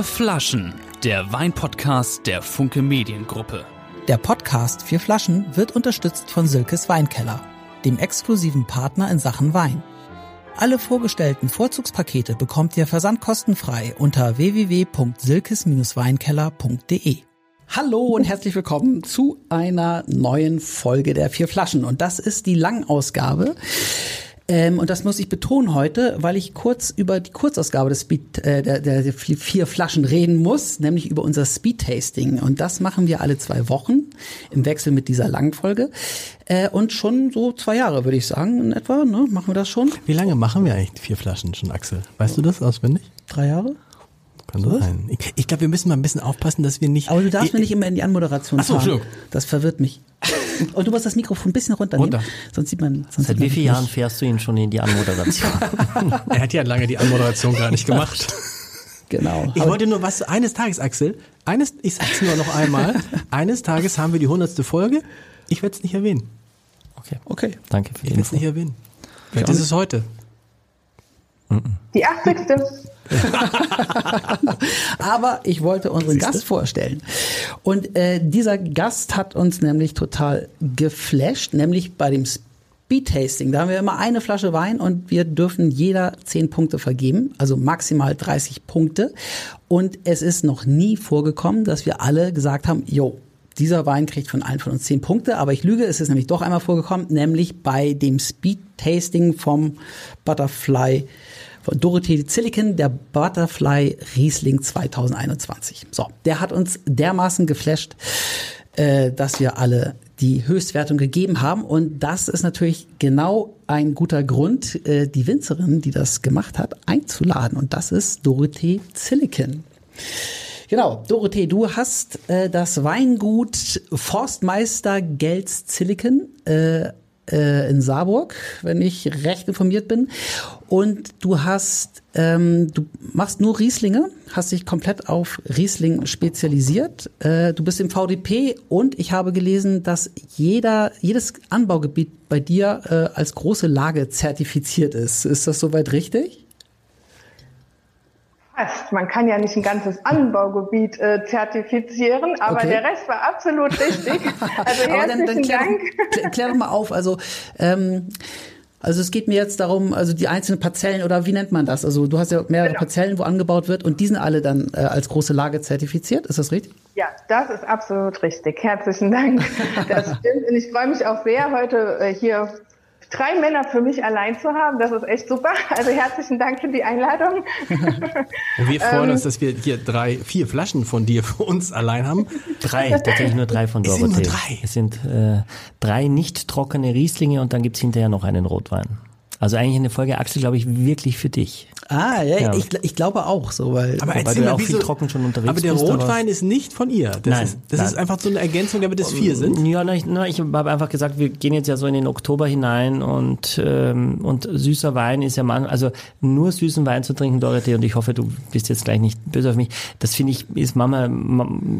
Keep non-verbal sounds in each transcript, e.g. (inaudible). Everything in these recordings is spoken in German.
Vier Flaschen, der Weinpodcast der Funke Mediengruppe. Der Podcast Vier Flaschen wird unterstützt von Silkes Weinkeller, dem exklusiven Partner in Sachen Wein. Alle vorgestellten Vorzugspakete bekommt ihr versandkostenfrei unter www.silkes-weinkeller.de. Hallo und herzlich willkommen zu einer neuen Folge der Vier Flaschen. Und das ist die Langausgabe. Ähm, und das muss ich betonen heute, weil ich kurz über die Kurzausgabe des Speed, äh, der, der, der vier Flaschen reden muss, nämlich über unser Speed Tasting. Und das machen wir alle zwei Wochen im Wechsel mit dieser langen Folge. Äh, und schon so zwei Jahre, würde ich sagen, in etwa, ne? Machen wir das schon? Wie lange machen wir eigentlich vier Flaschen schon, Axel? Weißt du das auswendig? Drei Jahre? Kann so sein. Ich, ich glaube, wir müssen mal ein bisschen aufpassen, dass wir nicht. Aber du darfst ich, mir nicht immer in die Anmoderation Ach so, fahren. Das verwirrt mich. (laughs) Und du musst das Mikrofon ein bisschen runternehmen. Runter. Sonst sieht man. Sonst Seit wie vielen Jahren fährst du ihn schon in die Anmoderation? (laughs) er hat ja lange die Anmoderation gar nicht gemacht. (laughs) Genau. Ich wollte nur was, eines Tages, Axel, eines, ich sag's nur noch einmal, eines Tages haben wir die hundertste Folge. Ich werde es nicht erwähnen. Okay. Okay. Danke für die Ich werde es nicht erwähnen. Vielleicht ist es heute. Die 80. (laughs) Aber ich wollte unseren Siehste? Gast vorstellen. Und äh, dieser Gast hat uns nämlich total geflasht, nämlich bei dem Speed Tasting. Da haben wir immer eine Flasche Wein und wir dürfen jeder zehn Punkte vergeben, also maximal 30 Punkte. Und es ist noch nie vorgekommen, dass wir alle gesagt haben, jo, dieser Wein kriegt von allen von uns zehn Punkte, aber ich lüge, es ist nämlich doch einmal vorgekommen, nämlich bei dem Speed Tasting vom Butterfly von Dorothee Zilliken, der Butterfly Riesling 2021. So, der hat uns dermaßen geflasht, äh, dass wir alle die Höchstwertung gegeben haben. Und das ist natürlich genau ein guter Grund, äh, die Winzerin, die das gemacht hat, einzuladen. Und das ist Dorothee Zilliken. Genau, Dorothee, du hast äh, das Weingut Forstmeister Gels Zilliken äh, äh, in Saarburg, wenn ich recht informiert bin. Und du hast, ähm, du machst nur Rieslinge, hast dich komplett auf Riesling spezialisiert. Äh, du bist im VDP und ich habe gelesen, dass jeder, jedes Anbaugebiet bei dir äh, als große Lage zertifiziert ist. Ist das soweit richtig? Fast. Man kann ja nicht ein ganzes Anbaugebiet äh, zertifizieren, aber okay. der Rest war absolut richtig. (laughs) Also herzlichen dann, dann klär, Dank. Klär, klär doch mal auf. Also ähm, also es geht mir jetzt darum, also die einzelnen Parzellen oder wie nennt man das? Also du hast ja mehrere genau. Parzellen, wo angebaut wird und die sind alle dann äh, als große Lage zertifiziert. Ist das richtig? Ja, das ist absolut richtig. Herzlichen Dank. Das (laughs) stimmt und ich freue mich auch sehr, heute äh, hier drei Männer für mich allein zu haben. Das ist echt super. (laughs) Also herzlichen Dank für die Einladung. Und (laughs) wir freuen ähm, uns, dass wir hier drei, vier Flaschen von dir für uns allein haben. Drei, tatsächlich nur drei von Dorothee. Es sind nur drei. Es sind äh, drei nicht trockene Rieslinge und dann gibt's hinterher noch einen Rotwein. Also eigentlich eine Folge Axel, glaube ich, wirklich für dich. Ah, ja, ja. Ich, ich glaube auch so, weil, aber weil du ja auch viel trocken schon unterwegs aber der bist. Aber Rotwein ist nicht von ihr. Das nein, ist, das nein. ist einfach so eine Ergänzung, damit es vier sind. Ja, nein, nein, ich habe einfach gesagt, wir gehen jetzt ja so in den Oktober hinein und ähm, und süßer Wein ist ja man, also nur süßen Wein zu trinken, Dorothee, und ich hoffe, du bist jetzt gleich nicht böse auf mich. Das finde ich ist Mama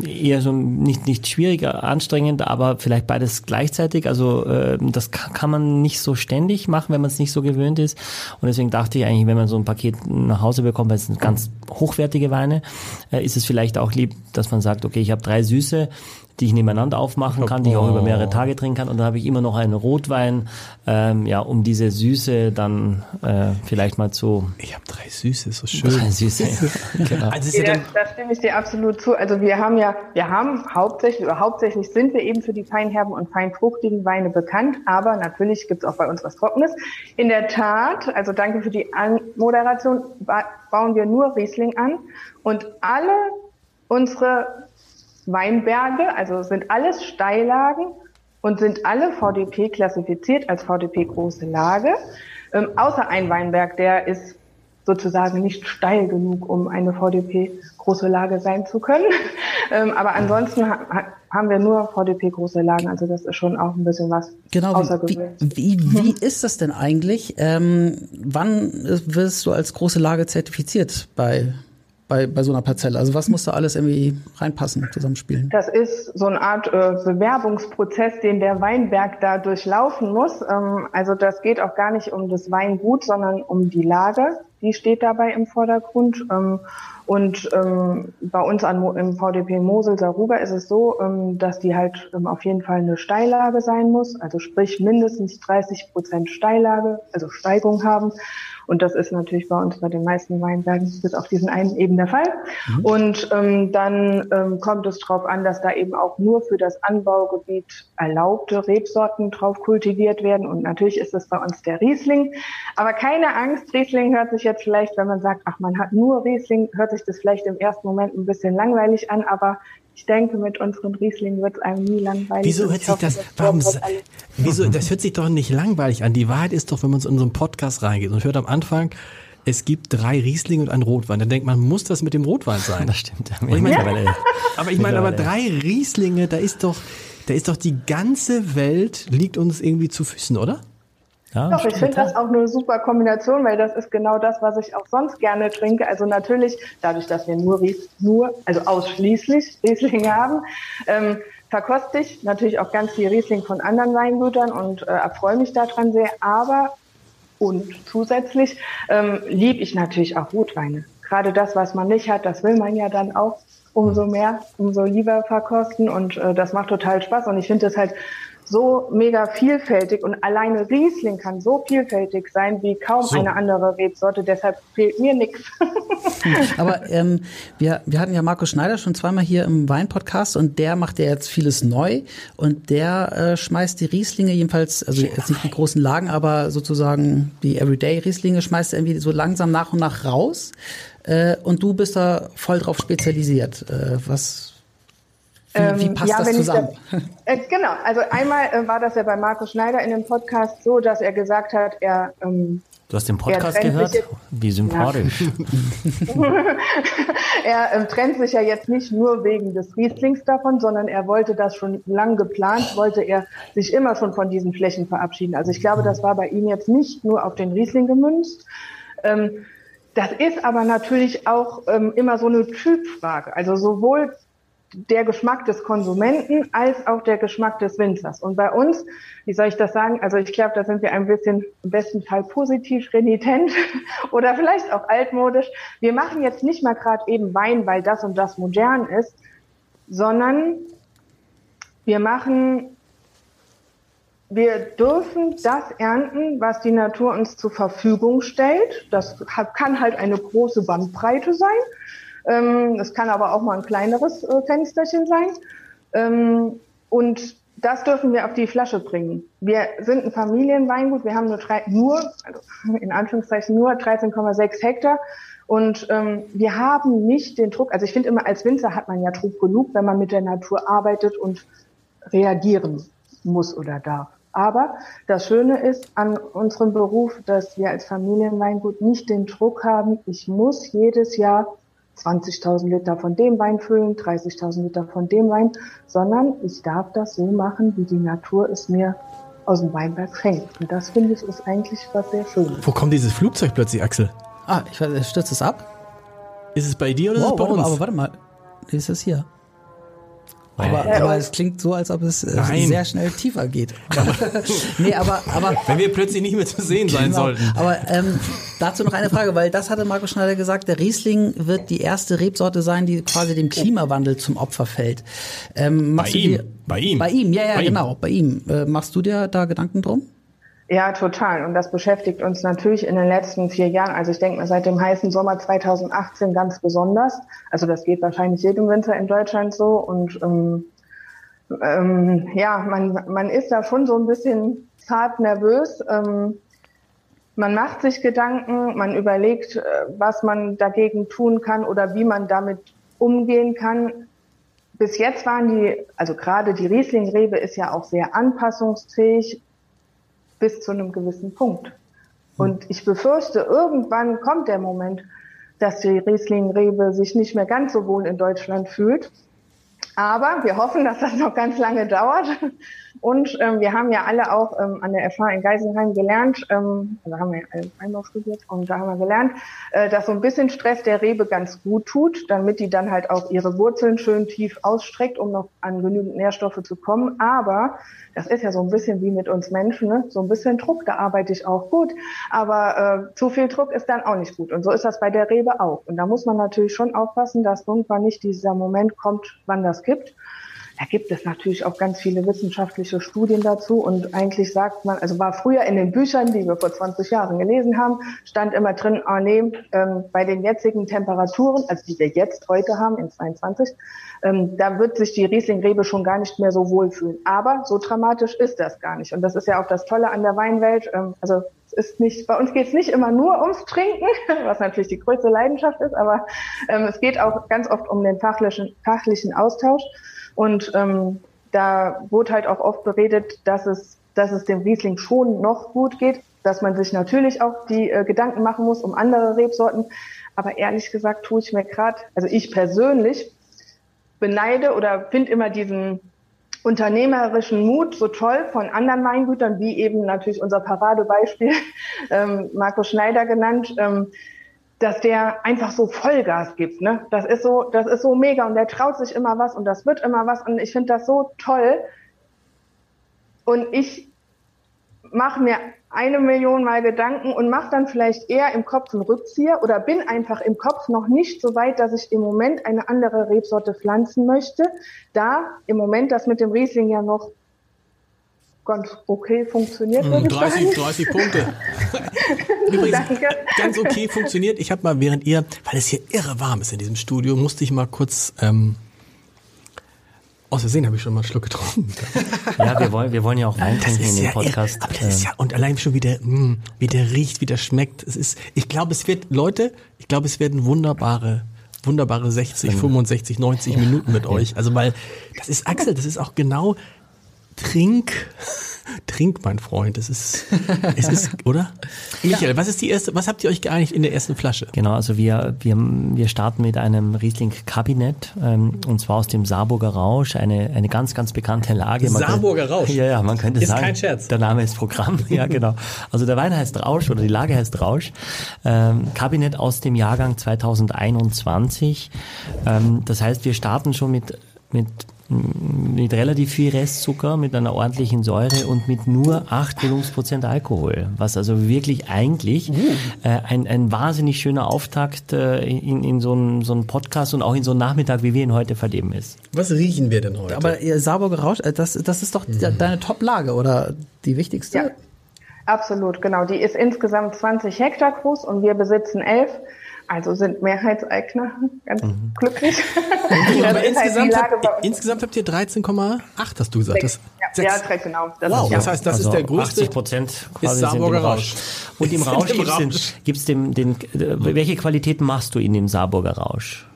eher so nicht nicht schwierig, anstrengend, aber vielleicht beides gleichzeitig. Also äh, das kann man nicht so ständig machen, wenn man es nicht so gewöhnt ist. Und deswegen dachte ich eigentlich, wenn man so ein Paket nach Hause bekommt, weil es sind ganz hochwertige Weine, äh, ist es vielleicht auch lieb, dass man sagt, okay, ich habe drei Süße, die ich nebeneinander aufmachen kann, die ich auch über mehrere oh. Tage trinken kann. Und dann habe ich immer noch einen Rotwein, ähm, ja, um diese Süße dann äh, vielleicht mal zu. Ich habe drei Süße, so schön. Drei Süße. (laughs) genau. also ja, da, da stimme ich dir absolut zu. Also wir haben ja, wir haben hauptsächlich oder hauptsächlich sind wir eben für die feinherben und feinfruchtigen Weine bekannt, aber natürlich gibt es auch bei uns was Trockenes. In der Tat, also danke für die Anmoderation, bauen wir nur Riesling an und alle unsere Weinberge, also sind alles Steillagen und sind alle VDP klassifiziert als VDP große Lage, ähm, außer ein Weinberg, der ist sozusagen nicht steil genug, um eine VDP große Lage sein zu können. (laughs) ähm, aber ansonsten ha haben wir nur VDP große Lagen, also das ist schon auch ein bisschen was genau, außergewöhnliches. Wie, wie, wie ist das denn eigentlich? Ähm, wann wirst du als große Lage zertifiziert bei bei, bei so einer Parzelle? Also was muss da alles irgendwie reinpassen, zusammenspielen? Das ist so eine Art äh, Bewerbungsprozess, den der Weinberg da durchlaufen muss. Ähm, also das geht auch gar nicht um das Weingut, sondern um die Lage. die steht dabei im Vordergrund. Ähm, und ähm, bei uns an, im VDP Mosel Saruga ist es so, ähm, dass die halt ähm, auf jeden Fall eine Steillage sein muss, also sprich mindestens 30 Prozent Steillage, also Steigung haben. Und das ist natürlich bei uns bei den meisten Weinbergen bis auf diesen einen eben der Fall. Mhm. Und ähm, dann ähm, kommt es darauf an, dass da eben auch nur für das Anbaugebiet erlaubte Rebsorten drauf kultiviert werden. Und natürlich ist es bei uns der Riesling. Aber keine Angst, Riesling hört sich jetzt vielleicht, wenn man sagt, ach, man hat nur Riesling, hört sich das vielleicht im ersten Moment ein bisschen langweilig an, aber ich denke, mit unseren Rieslingen wird es einem nie langweilig. Wieso hört sich das, das warum, wieso, das hört sich doch nicht langweilig an. Die Wahrheit ist doch, wenn man in unseren Podcast reingeht und hört am Anfang, es gibt drei Rieslinge und einen Rotwein. Dann denkt man, muss das mit dem Rotwein sein? (laughs) Das stimmt. Ja. Ich meine, ja. aber ich meine, aber drei Rieslinge, da ist doch, da ist doch die ganze Welt liegt uns irgendwie zu Füßen, oder? Ja, Doch, ich finde das auch eine super Kombination, weil das ist genau das, was ich auch sonst gerne trinke. Also natürlich, dadurch, dass wir nur, nur also ausschließlich (laughs) Riesling haben, ähm, verkoste ich natürlich auch ganz viel Riesling von anderen Weingütern und äh, erfreue mich daran sehr. Aber und zusätzlich ähm, liebe ich natürlich auch Rotweine. Gerade das, was man nicht hat, das will man ja dann auch umso mehr, umso lieber verkosten und äh, das macht total Spaß und ich finde es halt so mega vielfältig und alleine Riesling kann so vielfältig sein wie kaum so. eine andere Rebsorte. Deshalb fehlt mir nichts. Aber ähm, wir, wir hatten ja Markus Schneider schon zweimal hier im Wein-Podcast und der macht ja jetzt vieles neu und der äh, schmeißt die Rieslinge jedenfalls, also jetzt nicht die großen Lagen, aber sozusagen die Everyday-Rieslinge schmeißt er irgendwie so langsam nach und nach raus. Äh, und du bist da voll drauf spezialisiert. Äh, was wie, wie ähm, passt ja, das zusammen? Das, äh, genau, also einmal äh, war das ja bei Markus Schneider in dem Podcast so, dass er gesagt hat, er ähm, Du hast den Podcast gehört? Jetzt, Wie sympathisch. (laughs) Er ähm, trennt sich ja jetzt nicht nur wegen des Rieslings davon, sondern er wollte das schon lang geplant, wollte er sich immer schon von diesen Flächen verabschieden. Also ich glaube, das war bei ihm jetzt nicht nur auf den Riesling gemünzt. Ähm, das ist aber natürlich auch ähm, immer so eine Typfrage. Also sowohl der Geschmack des Konsumenten als auch der Geschmack des Winzers. Und bei uns, wie soll ich das sagen? Also ich glaube, da sind wir ein bisschen im besten Fall positiv renitent (laughs) oder vielleicht auch altmodisch. Wir machen jetzt nicht mal gerade eben Wein, weil das und das modern ist, sondern wir machen, wir dürfen das ernten, was die Natur uns zur Verfügung stellt. Das kann halt eine große Bandbreite sein. Ähm, das kann aber auch mal ein kleineres äh, Fensterchen sein. Ähm, und das dürfen wir auf die Flasche bringen. Wir sind ein Familienweingut. Wir haben nur, drei, nur also (laughs) in Anführungszeichen nur 13,6 Hektar. Und ähm, wir haben nicht den Druck, also ich finde immer, als Winzer hat man ja Druck genug, wenn man mit der Natur arbeitet und reagieren muss oder darf. Aber das Schöne ist an unserem Beruf, dass wir als Familienweingut nicht den Druck haben, ich muss jedes Jahr 20.000 Liter von dem Wein füllen, 30.000 Liter von dem Wein, sondern ich darf das so machen, wie die Natur es mir aus dem Weinberg schenkt. Und das finde ich ist eigentlich was sehr Schönes. Wo kommt dieses Flugzeug plötzlich, Axel? Ah, ich weiß, stürzt es ab? Ist es bei dir oder wow, ist es bei uns? Mal, aber warte mal, ist es hier? Aber, äh, aber es klingt so, als ob es äh, Nein. sehr schnell tiefer geht. (laughs) nee, aber, aber. (laughs) Wenn wir plötzlich nicht mehr zu sehen sein genau, sollten. Aber ähm, dazu noch eine Frage, weil das hatte Markus Schneider gesagt, der Riesling wird die erste Rebsorte sein, die quasi dem Klimawandel zum Opfer fällt. Ähm, bei ihm? Dir, bei ihm? Bei ihm, ja, ja, bei genau, ihm. bei ihm. Äh, machst du dir da Gedanken drum? Ja, total. Und das beschäftigt uns natürlich in den letzten vier Jahren. Also ich denke mal seit dem heißen Sommer 2018 ganz besonders. Also das geht wahrscheinlich jedem Winter in Deutschland so. Und ähm, ähm, ja, man, man ist da schon so ein bisschen zart nervös. Ähm, man macht sich Gedanken, man überlegt, äh, was man dagegen tun kann oder wie man damit umgehen kann. Bis jetzt waren die, also gerade die Rieslingrebe ist ja auch sehr anpassungsfähig bis zu einem gewissen Punkt. Und ich befürchte, irgendwann kommt der Moment, dass die Rieslingrebe sich nicht mehr ganz so wohl in Deutschland fühlt. Aber wir hoffen, dass das noch ganz lange dauert. Und ähm, wir haben ja alle auch ähm, an der FH in Geisenheim gelernt, ähm, also haben wir Weinbau studiert und da haben wir gelernt, äh, dass so ein bisschen Stress der Rebe ganz gut tut, damit die dann halt auch ihre Wurzeln schön tief ausstreckt, um noch an genügend Nährstoffe zu kommen. Aber das ist ja so ein bisschen wie mit uns Menschen, ne? so ein bisschen Druck, da arbeite ich auch gut. Aber äh, zu viel Druck ist dann auch nicht gut. Und so ist das bei der Rebe auch. Und da muss man natürlich schon aufpassen, dass irgendwann nicht dieser Moment kommt, wann das gibt. Da gibt es natürlich auch ganz viele wissenschaftliche Studien dazu und eigentlich sagt man, also war früher in den Büchern, die wir vor 20 Jahren gelesen haben, stand immer drin, oh nee, ähm, bei den jetzigen Temperaturen, also die wir jetzt heute haben in 22, ähm, da wird sich die Rieslingrebe schon gar nicht mehr so wohlfühlen. Aber so dramatisch ist das gar nicht und das ist ja auch das Tolle an der Weinwelt. Ähm, also ist nicht, bei uns geht es nicht immer nur ums Trinken, (laughs) was natürlich die größte Leidenschaft ist, aber ähm, es geht auch ganz oft um den fachlichen, fachlichen Austausch. Und ähm, da wurde halt auch oft beredet, dass es, dass es dem Riesling schon noch gut geht, dass man sich natürlich auch die äh, Gedanken machen muss um andere Rebsorten. Aber ehrlich gesagt tue ich mir gerade, also ich persönlich beneide oder finde immer diesen unternehmerischen Mut so toll von anderen Weingütern, wie eben natürlich unser Paradebeispiel, (laughs) ähm, Marco Schneider genannt, ähm, dass der einfach so Vollgas gibt. Ne? Das ist so, das ist so mega und der traut sich immer was und das wird immer was und ich finde das so toll. Und ich mache mir eine Million Mal Gedanken und mache dann vielleicht eher im Kopf einen Rückzieher oder bin einfach im Kopf noch nicht so weit, dass ich im Moment eine andere Rebsorte pflanzen möchte. Da im Moment das mit dem Riesling ja noch ganz okay funktioniert. Hm, 30, 30 Punkte. (laughs) Übrigens, Danke. ganz okay funktioniert. Ich habe mal, während ihr, weil es hier irre warm ist in diesem Studio, musste ich mal kurz. Ähm, aus Versehen habe ich schon mal einen Schluck getrunken. (laughs) ja, wir wollen, wir wollen ja auch Wein trinken in dem ja Podcast. Irre, aber das ist ja, und allein schon wie der, mh, hm, wie der riecht, wie der schmeckt. Es ist, ich glaube, es wird, Leute, ich glaube, es werden wunderbare wunderbare 60, 65, 90 Minuten mit (laughs) euch. Also weil das ist Axel, das ist auch genau Trink, trink, mein Freund. Es ist, es ist, (laughs) oder? Michael, ja. was ist die erste, was habt ihr euch geeinigt in der ersten Flasche? Genau, also wir, wir, wir starten mit einem Riesling-Kabinett, ähm, und zwar aus dem Saarburger Rausch, eine, eine ganz, ganz bekannte Lage. Man Saarburger könnte, Rausch? Ja, ja, man könnte ist sagen. Ist kein Scherz. Der Name ist Programm, (laughs) ja, genau. Also der Wein heißt Rausch oder die Lage heißt Rausch. Ähm, Kabinett aus dem Jahrgang 2021. Ähm, das heißt, wir starten schon mit, mit mit relativ viel Restzucker, mit einer ordentlichen Säure und mit nur 8 Volumenprozent Alkohol. Was also wirklich eigentlich uh. äh, ein, ein wahnsinnig schöner Auftakt äh, in, in so einen so einen Podcast und auch in so einen Nachmittag, wie wir ihn heute verleben ist. Was riechen wir denn heute? Aber äh, Saarburger Rausch, äh, das, das ist doch mhm. deine Top-Lage oder die wichtigste? Ja. Absolut, genau. Die ist insgesamt 20 Hektar groß und wir besitzen 11. Also sind Mehrheitseigner ganz mhm. glücklich. (laughs) Aber halt insgesamt, habt, insgesamt habt ihr 13,8, hast du gesagt. Das, ja, ja, genau. Das wow, ist, das heißt, das also ist der größte. 80 Prozent ist Saarburger Rausch. Und im Rausch gibt's, Den, gibt's dem, den, welche Qualitäten machst du in dem Saarburger Rausch?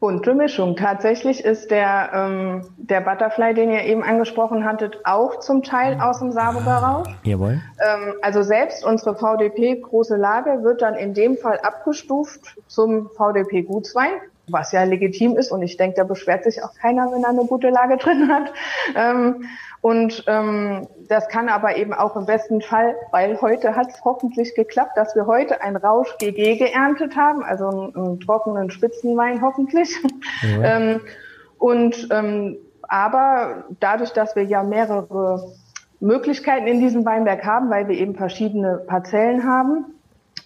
Bunte Mischung. Tatsächlich ist der, ähm, der Butterfly, den ihr eben angesprochen hattet, auch zum Teil aus dem Saarburger Rausch. Jawohl. Ähm, also selbst unsere VDP große Lage wird dann in dem Fall abgestuft zum VDP Gutswein, was ja legitim ist und ich denke, da beschwert sich auch keiner, wenn er eine gute Lage (laughs) drin hat. Ähm, und ähm, das kann aber eben auch im besten Fall, weil heute hat es hoffentlich geklappt, dass wir heute ein Rausch GG geerntet haben, also einen, einen trockenen Spitzenwein hoffentlich. Ja. (laughs) ähm, und ähm, aber dadurch, dass wir ja mehrere Möglichkeiten in diesem Weinberg haben, weil wir eben verschiedene Parzellen haben,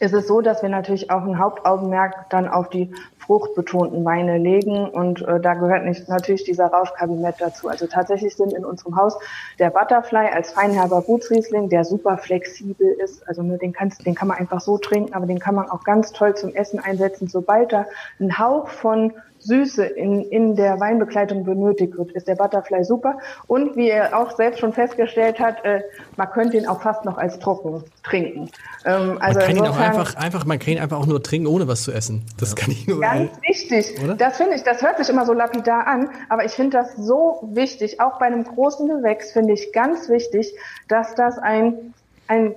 ist es so, dass wir natürlich auch ein Hauptaugenmerk dann auf die fruchtbetonten Weine legen und äh, da gehört nicht, natürlich dieser Rauschkabinett dazu. Also tatsächlich sind in unserem Haus der Butterfly als feinherber Gutsriesling, der super flexibel ist. Also nur den, kannst, den kann man einfach so trinken, aber den kann man auch ganz toll zum Essen einsetzen. Sobald da ein Hauch von Süße in, in der Weinbegleitung benötigt wird, ist der Butterfly super. Und wie er auch selbst schon festgestellt hat, äh, man könnte ihn auch fast noch als trocken trinken. Ähm, also man kann ihn auch einfach, einfach, man kann ihn einfach auch nur trinken, ohne was zu essen. Das ja. kann ich nur. Ganz wichtig. Oder? Das finde ich, das hört sich immer so lapidar an, aber ich finde das so wichtig. Auch bei einem großen Gewächs finde ich ganz wichtig, dass das ein, ein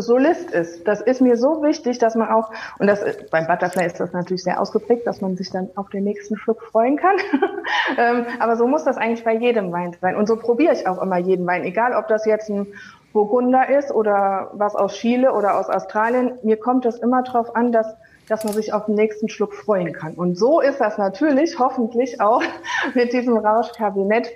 Solist ist. Das ist mir so wichtig, dass man auch, und das beim Butterfly ist das natürlich sehr ausgeprägt, dass man sich dann auf den nächsten Schluck freuen kann. (laughs) ähm, aber so muss das eigentlich bei jedem Wein sein. Und so probiere ich auch immer jeden Wein, egal ob das jetzt ein Burgunder ist oder was aus Chile oder aus Australien. Mir kommt es immer darauf an, dass dass man sich auf den nächsten Schluck freuen kann. Und so ist das natürlich, hoffentlich auch (laughs) mit diesem Rauschkabinett.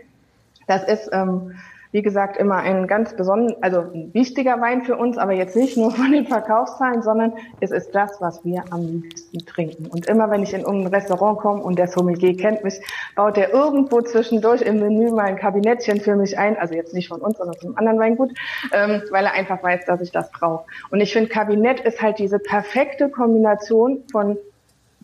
Das ist ähm, wie gesagt, immer ein ganz besonderer, also ein wichtiger Wein für uns, aber jetzt nicht nur (laughs) von den Verkaufszahlen, sondern es ist das, was wir am liebsten trinken. Und immer wenn ich in ein Restaurant komme und der Sommelier kennt mich, baut er irgendwo zwischendurch im Menü mal ein Kabinettchen für mich ein, also jetzt nicht von uns, sondern von einem anderen Weingut, ähm, weil er einfach weiß, dass ich das brauche. Und ich finde, Kabinett ist halt diese perfekte Kombination von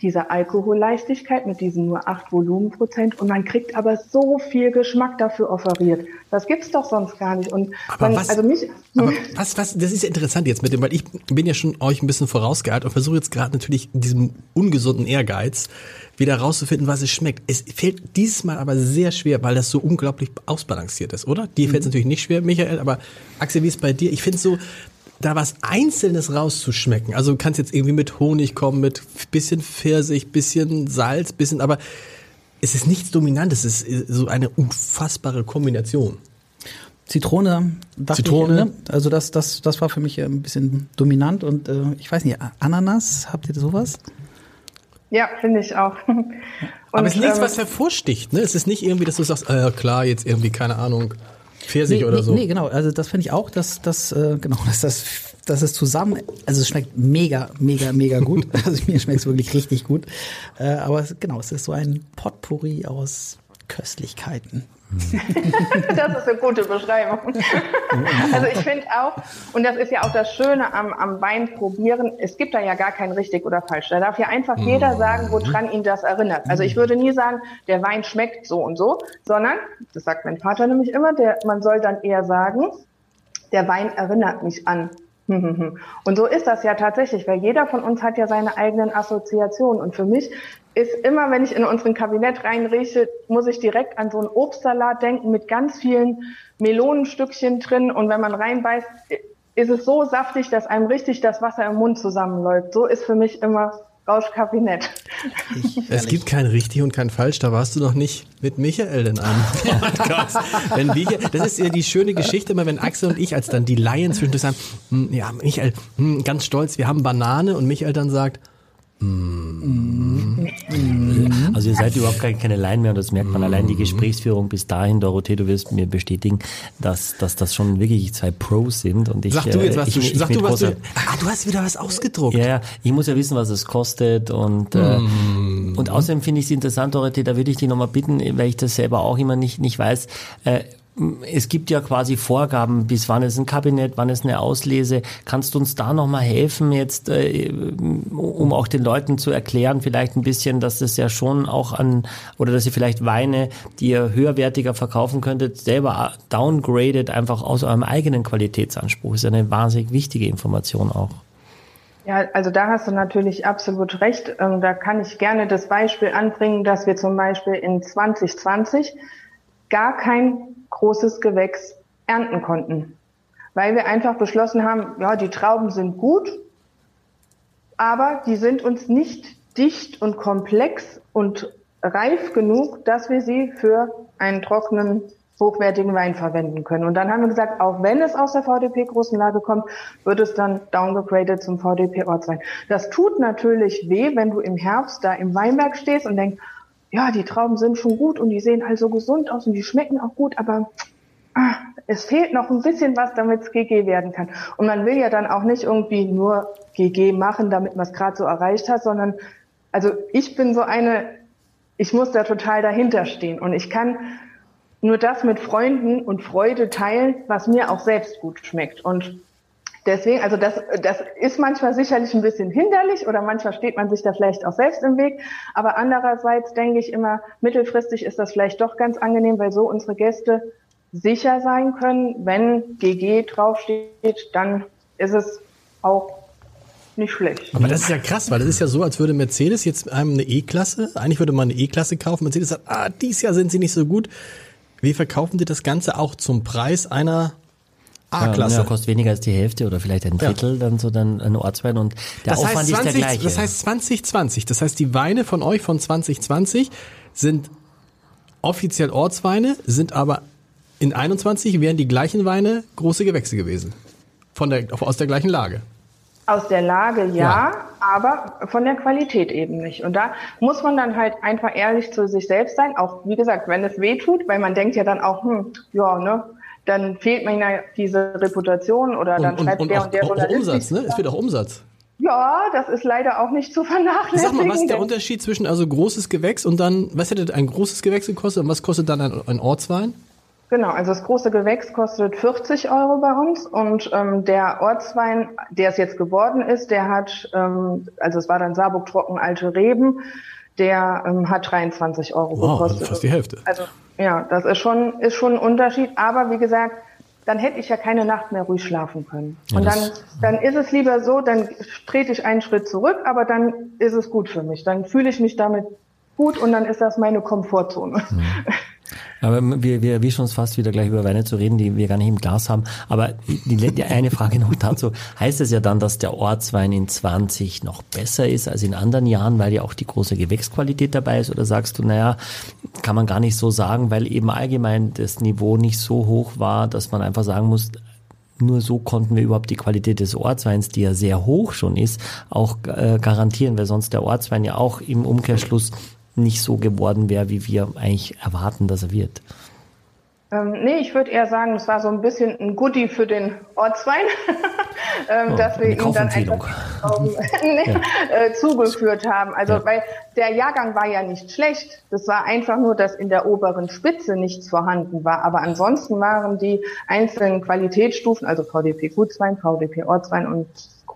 dieser Alkoholleichtigkeit mit diesen nur acht Volumenprozent und man kriegt aber so viel Geschmack dafür offeriert. Das gibt's doch sonst gar nicht. Und aber man, was, also mich, aber was, was, das ist ja interessant jetzt mit dem, weil ich bin ja schon euch ein bisschen vorausgeeilt und versuche jetzt gerade natürlich in diesem ungesunden Ehrgeiz wieder rauszufinden, was es schmeckt. Es fällt dieses Mal aber sehr schwer, weil das so unglaublich ausbalanciert ist, oder? Dir mhm. fällt es natürlich nicht schwer, Michael, aber Axel, wie ist es bei dir? Ich finde so, da was Einzelnes rauszuschmecken. Also du kannst jetzt irgendwie mit Honig kommen, mit bisschen Pfirsich, bisschen Salz, bisschen, aber es ist nichts Dominantes, es ist so eine unfassbare Kombination. Zitrone, Zitrone. Ich, ne? also das, das, das war für mich ein bisschen dominant und äh, ich weiß nicht, Ananas, habt ihr sowas? Ja, finde ich auch. Und, (laughs) aber es ist nichts, ähm, was hervorsticht, ne? Es ist nicht irgendwie, dass du sagst, äh, klar, jetzt irgendwie, keine Ahnung, Pfirsich nee, oder nee, so. Nee, genau. Also das finde ich auch, dass das äh, genau, (laughs) dass das dass es zusammen, also es schmeckt mega, mega, mega gut. (laughs) also mir schmeckt es wirklich richtig gut. Äh, aber genau, es ist so ein Potpourri aus Köstlichkeiten. (laughs) das ist eine gute Beschreibung. (laughs) Also ich finde auch, und das ist ja auch das Schöne am, am Wein probieren, es gibt da ja gar kein richtig oder falsch. Da darf ja einfach jeder sagen, woran ihn das erinnert. Also ich würde nie sagen, der Wein schmeckt so und so, sondern, das sagt mein Vater nämlich immer, der, man soll dann eher sagen, der Wein erinnert mich an (laughs) und so ist das ja tatsächlich, weil jeder von uns hat ja seine eigenen Assoziationen. Und für mich ist immer, wenn ich in unseren Kabinett reinrieche, muss ich direkt an so einen Obstsalat denken mit ganz vielen Melonenstückchen drin. Und wenn man reinbeißt, ist es so saftig, dass einem richtig das Wasser im Mund zusammenläuft. So ist für mich immer Rauschkabinett. (laughs) Es gibt kein richtig und kein falsch, da warst du noch nicht mit Michael in einem Podcast. wenn wir, das ist ja die schöne Geschichte, immer wenn Axel und ich als dann die Laien zwischendurch sagen, hm, ja, Michael, hm, ganz stolz, wir haben Banane und Michael dann sagt. Also ihr seid überhaupt keine, Laien mehr und das merkt man allein die Gesprächsführung bis dahin. Dorothee, du wirst mir bestätigen, dass, dass das schon wirklich zwei Pros sind. Und ich, sag du jetzt was, ich, du, ich, sag du was du, ah, du hast wieder was ausgedruckt. Ja, ja, ich muss ja wissen, was es kostet und, äh, mm. und außerdem finde ich es interessant, Dorothee, da würde ich dich nochmal bitten, weil ich das selber auch immer nicht, nicht weiß, äh, es gibt ja quasi Vorgaben, bis wann ist ein Kabinett, wann ist eine Auslese. Kannst du uns da nochmal helfen, jetzt, äh, um auch den Leuten zu erklären, vielleicht ein bisschen, dass das ja schon auch an, oder dass ihr vielleicht Weine, die ihr höherwertiger verkaufen könntet, selber downgradet, einfach aus eurem eigenen Qualitätsanspruch. Ist eine wahnsinnig wichtige Information auch. Ja, also da hast du natürlich absolut recht. Ähm, da kann ich gerne das Beispiel anbringen, dass wir zum Beispiel in 2020 gar kein großes Gewächs ernten konnten. Weil wir einfach beschlossen haben, ja, die Trauben sind gut, aber die sind uns nicht dicht und komplex und reif genug, dass wir sie für einen trockenen, hochwertigen Wein verwenden können. Und dann haben wir gesagt, auch wenn es aus der VDP-Großenlage kommt, wird es dann downgegradet zum VDP-Ortswein. Das tut natürlich weh, wenn du im Herbst da im Weinberg stehst und denkst, ja, die Trauben sind schon gut und die sehen also gesund aus und die schmecken auch gut, aber ah, es fehlt noch ein bisschen was, damit es GG werden kann. Und man will ja dann auch nicht irgendwie nur GG machen, damit man es gerade so erreicht hat, sondern also ich bin so eine, ich muss da total dahinter stehen und ich kann nur das mit Freunden und Freude teilen, was mir auch selbst gut schmeckt. Und deswegen, also das, das ist manchmal sicherlich ein bisschen hinderlich oder manchmal steht man sich da vielleicht auch selbst im Weg. Aber andererseits denke ich immer, mittelfristig ist das vielleicht doch ganz angenehm, weil so unsere Gäste sicher sein können, wenn GG draufsteht, dann ist es auch nicht schlecht. Aber das ist ja krass, weil das ist ja so, als würde Mercedes jetzt einem eine E-Klasse, eigentlich würde man eine E-Klasse kaufen, Mercedes sagt, ah, dieses Jahr sind sie nicht so gut. Wie verkaufen die das Ganze auch zum Preis einer Ah, klasse. Ja, kostet weniger als die Hälfte oder vielleicht ein Drittel, ja. dann so dann ein Ortswein und der das Aufwand heißt 20, ist der gleiche. Das heißt 2020, das heißt die Weine von euch von 2020 sind offiziell Ortsweine, sind aber in 21 wären die gleichen Weine große Gewächse gewesen. Von der, aus der gleichen Lage. Aus der Lage ja, ja, aber von der Qualität eben nicht. Und da muss man dann halt einfach ehrlich zu sich selbst sein. Auch wie gesagt, wenn es weh tut, weil man denkt ja dann auch, hm, ja, ne, dann fehlt mir ja diese Reputation oder dann und, schreibt und, der und und der Journalist. Umsatz, ne? Es wird auch Umsatz. Ja, das ist leider auch nicht zu vernachlässigen. Sag mal, was ist der Unterschied zwischen also großes Gewächs und dann, was hätte ein großes Gewächs gekostet und was kostet dann ein, ein Ortswein? Genau, also das große Gewächs kostet 40 Euro bei uns und ähm, der Ortswein, der es jetzt geworden ist, der hat, ähm, also es war dann Saarburg trocken alte Reben, der ähm, hat 23 Euro wow, gekostet. Also fast die Hälfte. Also ja, das ist schon ist schon ein Unterschied, aber wie gesagt, dann hätte ich ja keine Nacht mehr ruhig schlafen können. Und ja, dann, dann ist es lieber so, dann trete ich einen Schritt zurück, aber dann ist es gut für mich. Dann fühle ich mich damit gut und dann ist das meine Komfortzone. Mhm. (laughs) Aber wir, wir erwischen uns fast wieder gleich über Weine zu reden, die wir gar nicht im Glas haben. Aber die, die eine Frage noch dazu. Heißt es ja dann, dass der Ortswein in 20 noch besser ist als in anderen Jahren, weil ja auch die große Gewächsqualität dabei ist? Oder sagst du, naja, kann man gar nicht so sagen, weil eben allgemein das Niveau nicht so hoch war, dass man einfach sagen muss, nur so konnten wir überhaupt die Qualität des Ortsweins, die ja sehr hoch schon ist, auch äh, garantieren, weil sonst der Ortswein ja auch im Umkehrschluss nicht so geworden wäre, wie wir eigentlich erwarten, dass er wird. Ähm, nee, ich würde eher sagen, es war so ein bisschen ein Goodie für den Ortswein, (laughs) ähm, oh, dass wir ihn dann einfach ähm, (laughs) (laughs) nee, ja. äh, zugeführt haben. Also, ja. weil der Jahrgang war ja nicht schlecht. Das war einfach nur, dass in der oberen Spitze nichts vorhanden war. Aber ansonsten waren die einzelnen Qualitätsstufen, also VDP Gutswein, VDP Ortswein und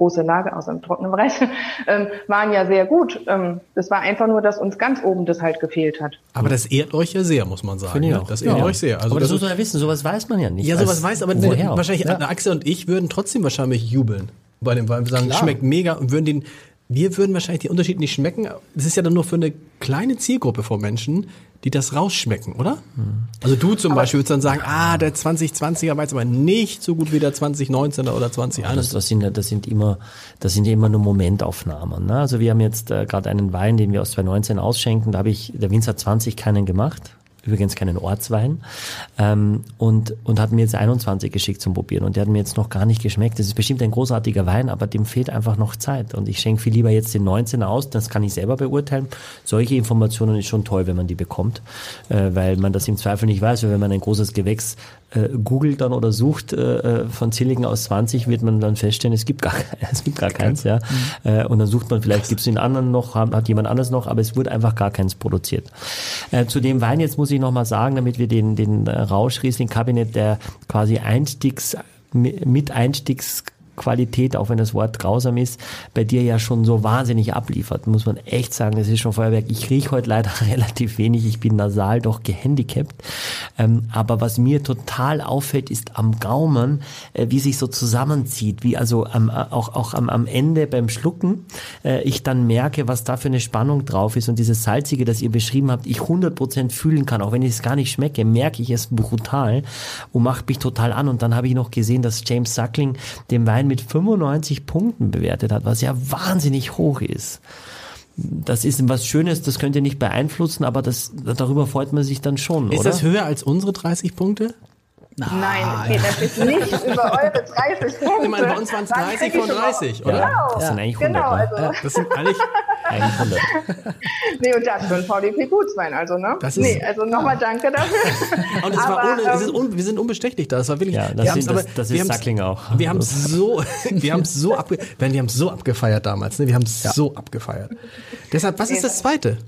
große Lage aus dem trockenen Bereich, (laughs) ähm, waren ja sehr gut. Ähm, das war einfach nur, dass uns ganz oben das halt gefehlt hat. Aber das ehrt euch ja sehr, muss man sagen. Finde ich auch. Das ehrt ja. euch sehr. Also aber das, das muss man ja wissen, sowas weiß man ja nicht. Ja, sowas weiß, aber woher? wahrscheinlich ja. Axel und ich würden trotzdem wahrscheinlich jubeln bei dem Wein. Wir sagen, Klar. schmeckt mega und würden den wir würden wahrscheinlich die Unterschiede nicht schmecken. Das ist ja dann nur für eine kleine Zielgruppe von Menschen, die das rausschmecken, oder? Also du zum aber Beispiel würdest dann sagen, ah, der 2020er war jetzt aber nicht so gut wie der 2019er oder 2021. Das, das, sind, das sind immer, das sind immer nur Momentaufnahmen. Ne? Also wir haben jetzt äh, gerade einen Wein, den wir aus 2019 ausschenken. Da habe ich, der Winzer 20 keinen gemacht übrigens keinen Ortswein, ähm, und, und hat mir jetzt 21 geschickt zum Probieren und der hat mir jetzt noch gar nicht geschmeckt. Das ist bestimmt ein großartiger Wein, aber dem fehlt einfach noch Zeit und ich schenke viel lieber jetzt den 19 aus, das kann ich selber beurteilen. Solche Informationen ist schon toll, wenn man die bekommt, äh, weil man das im Zweifel nicht weiß, weil wenn man ein großes Gewächs äh, googelt dann oder sucht äh, äh von Zilligen aus 20, wird man dann feststellen, es gibt gar, (laughs) es gibt gar keins, ja. Mhm. Äh, und dann sucht man vielleicht, gibt es den anderen noch, hat, hat jemand anderes noch, aber es wurde einfach gar keins produziert. Äh, zu dem Wein jetzt muss ich nochmal sagen, damit wir den, den Rausch Riesling Kabinett, der quasi Einstiegs, mit Einstiegs Qualität, auch wenn das Wort grausam ist, bei dir ja schon so wahnsinnig abliefert, muss man echt sagen, das ist schon Feuerwerk. Ich rieche heute leider (laughs) relativ wenig, ich bin nasal doch gehandicapt. Ähm, aber was mir total auffällt, ist am Gaumen, äh, wie sich so zusammenzieht, wie also am, äh, auch, auch am, am Ende beim Schlucken äh, ich dann merke, was da für eine Spannung drauf ist und dieses Salzige, das ihr beschrieben habt, ich 100% fühlen kann, auch wenn ich es gar nicht schmecke, merke ich es brutal und macht mich total an. Und dann habe ich noch gesehen, dass James Suckling dem Wein mit 95 Punkten bewertet hat, was ja wahnsinnig hoch ist. Das ist was Schönes, das könnt ihr nicht beeinflussen, aber das, darüber freut man sich dann schon, ist oder? das höher als unsere 30 Punkte? Nein, Nein das ist nicht (laughs) über eure 30 Punkte. Ich meine, bei uns waren es 30 von 30, oder? Genau, das sind eigentlich 100. Genau, also. Das sind eigentlich, eigentlich 100. (laughs) nee, und das für ein VDP Gutswein, also, ne? Das ist, nee, also nochmal danke dafür. (laughs) Und es aber, war ohne, es ist un, wir sind unbestechlich da, das war wirklich, ja, das, sind, das, das ist Sackling auch. Wir haben es so, wir haben es so, abge, wir haben so abgefeiert damals, ne? Wir haben es ja. so abgefeiert. Deshalb, was ist das zweite?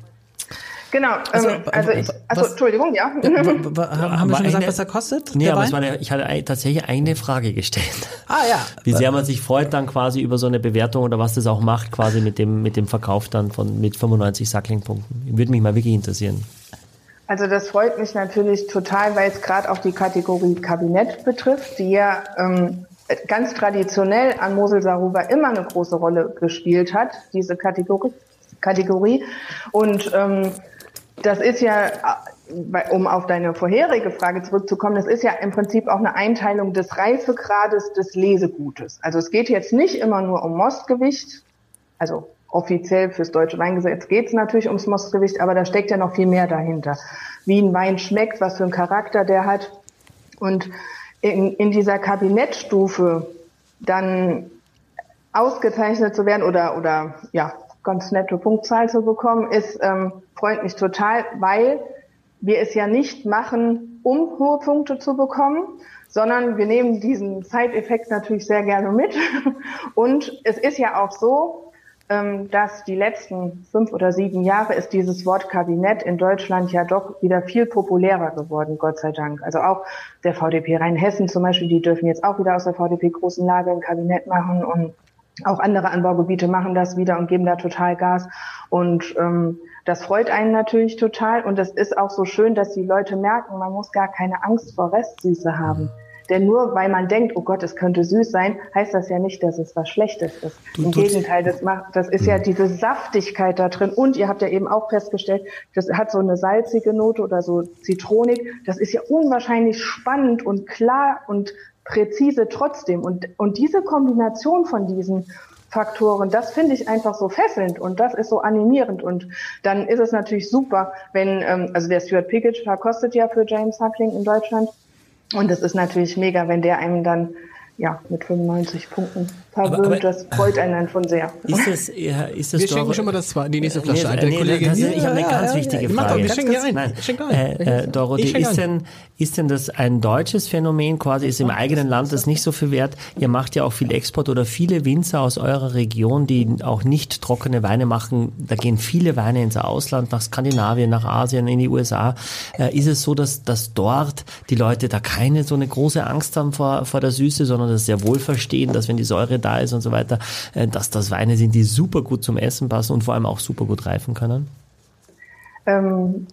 Genau, also, ähm, also ich, also was, Entschuldigung, ja. (laughs) haben wir schon gesagt, was er kostet? Nee, aber es war der, ich hatte tatsächlich eine Frage gestellt. (laughs) Ah ja. Wie sehr man sich freut dann quasi über so eine Bewertung oder was das auch macht, quasi mit dem, mit dem Verkauf dann von mit 95 Sacklingpunkten. Würde mich mal wirklich interessieren. Also das freut mich natürlich total, weil es gerade auch die Kategorie Kabinett betrifft, die ja ähm, ganz traditionell an Mosel Saruba immer eine große Rolle gespielt hat, diese Kategorie. Kategorie. Und ähm, das ist ja um auf deine vorherige Frage zurückzukommen, das ist ja im Prinzip auch eine Einteilung des Reifegrades des Lesegutes. Also es geht jetzt nicht immer nur um Mostgewicht, also offiziell fürs deutsche Weingesetz geht es natürlich ums Mostgewicht, aber da steckt ja noch viel mehr dahinter. Wie ein Wein schmeckt, was für einen Charakter der hat. Und in, in dieser Kabinettstufe dann ausgezeichnet zu werden oder, oder ja, ganz nette Punktzahl zu bekommen, ist ähm, freut mich total, weil wir es ja nicht machen, um hohe Punkte zu bekommen, sondern wir nehmen diesen Side-Effekt natürlich sehr gerne mit. (laughs) Und es ist ja auch so, ähm, dass die letzten fünf oder sieben Jahre ist dieses Wort Kabinett in Deutschland ja doch wieder viel populärer geworden, Gott sei Dank. Also auch der VDP Rheinhessen zum Beispiel, die dürfen jetzt auch wieder aus der VDP großen Lage ein Kabinett machen und auch andere Anbaugebiete machen das wieder und geben da total Gas. Und ähm, das freut einen natürlich total. Und es ist auch so schön, dass die Leute merken, man muss gar keine Angst vor Restsüße haben. Denn nur weil man denkt, oh Gott, es könnte süß sein, heißt das ja nicht, dass es was Schlechtes ist. Du, Im Gegenteil, das macht, das ist ja diese Saftigkeit da drin. Und ihr habt ja eben auch festgestellt, das hat so eine salzige Note oder so Zitronik. Das ist ja unwahrscheinlich spannend und klar und präzise trotzdem. Und, und diese Kombination von diesen Faktoren, das finde ich einfach so fesselnd und das ist so animierend. Und dann ist es natürlich super, wenn, ähm, also der Stuart Pickett verkostet ja für James Huckling in Deutschland. Und es ist natürlich mega, wenn der einem dann ja, mit 95 Punkten verwöhnt. Aber, aber, das freut einen dann schon sehr. Ist es, ja, ist es Wir schenken schon mal das zwei, die nächste Flasche ein. Nee, nee, das, ich habe eine ganz ja, wichtige ja, Frage. Wir schenken ja ein. Nein, äh, äh, Dorothee, ist denn, ist denn das ein deutsches Phänomen quasi? Ist im eigenen Land das nicht so viel wert? Ihr macht ja auch viel Export oder viele Winzer aus eurer Region, die auch nicht trockene Weine machen. Da gehen viele Weine ins Ausland, nach Skandinavien, nach Asien, in die USA. Äh, ist es so, dass, dass dort die Leute da keine so eine große Angst haben vor, vor der Süße, sondern das sehr wohl verstehen, dass wenn die Säure da ist und so weiter, äh, dass das Weine sind, die super gut zum Essen passen und vor allem auch super gut reifen können? Ähm,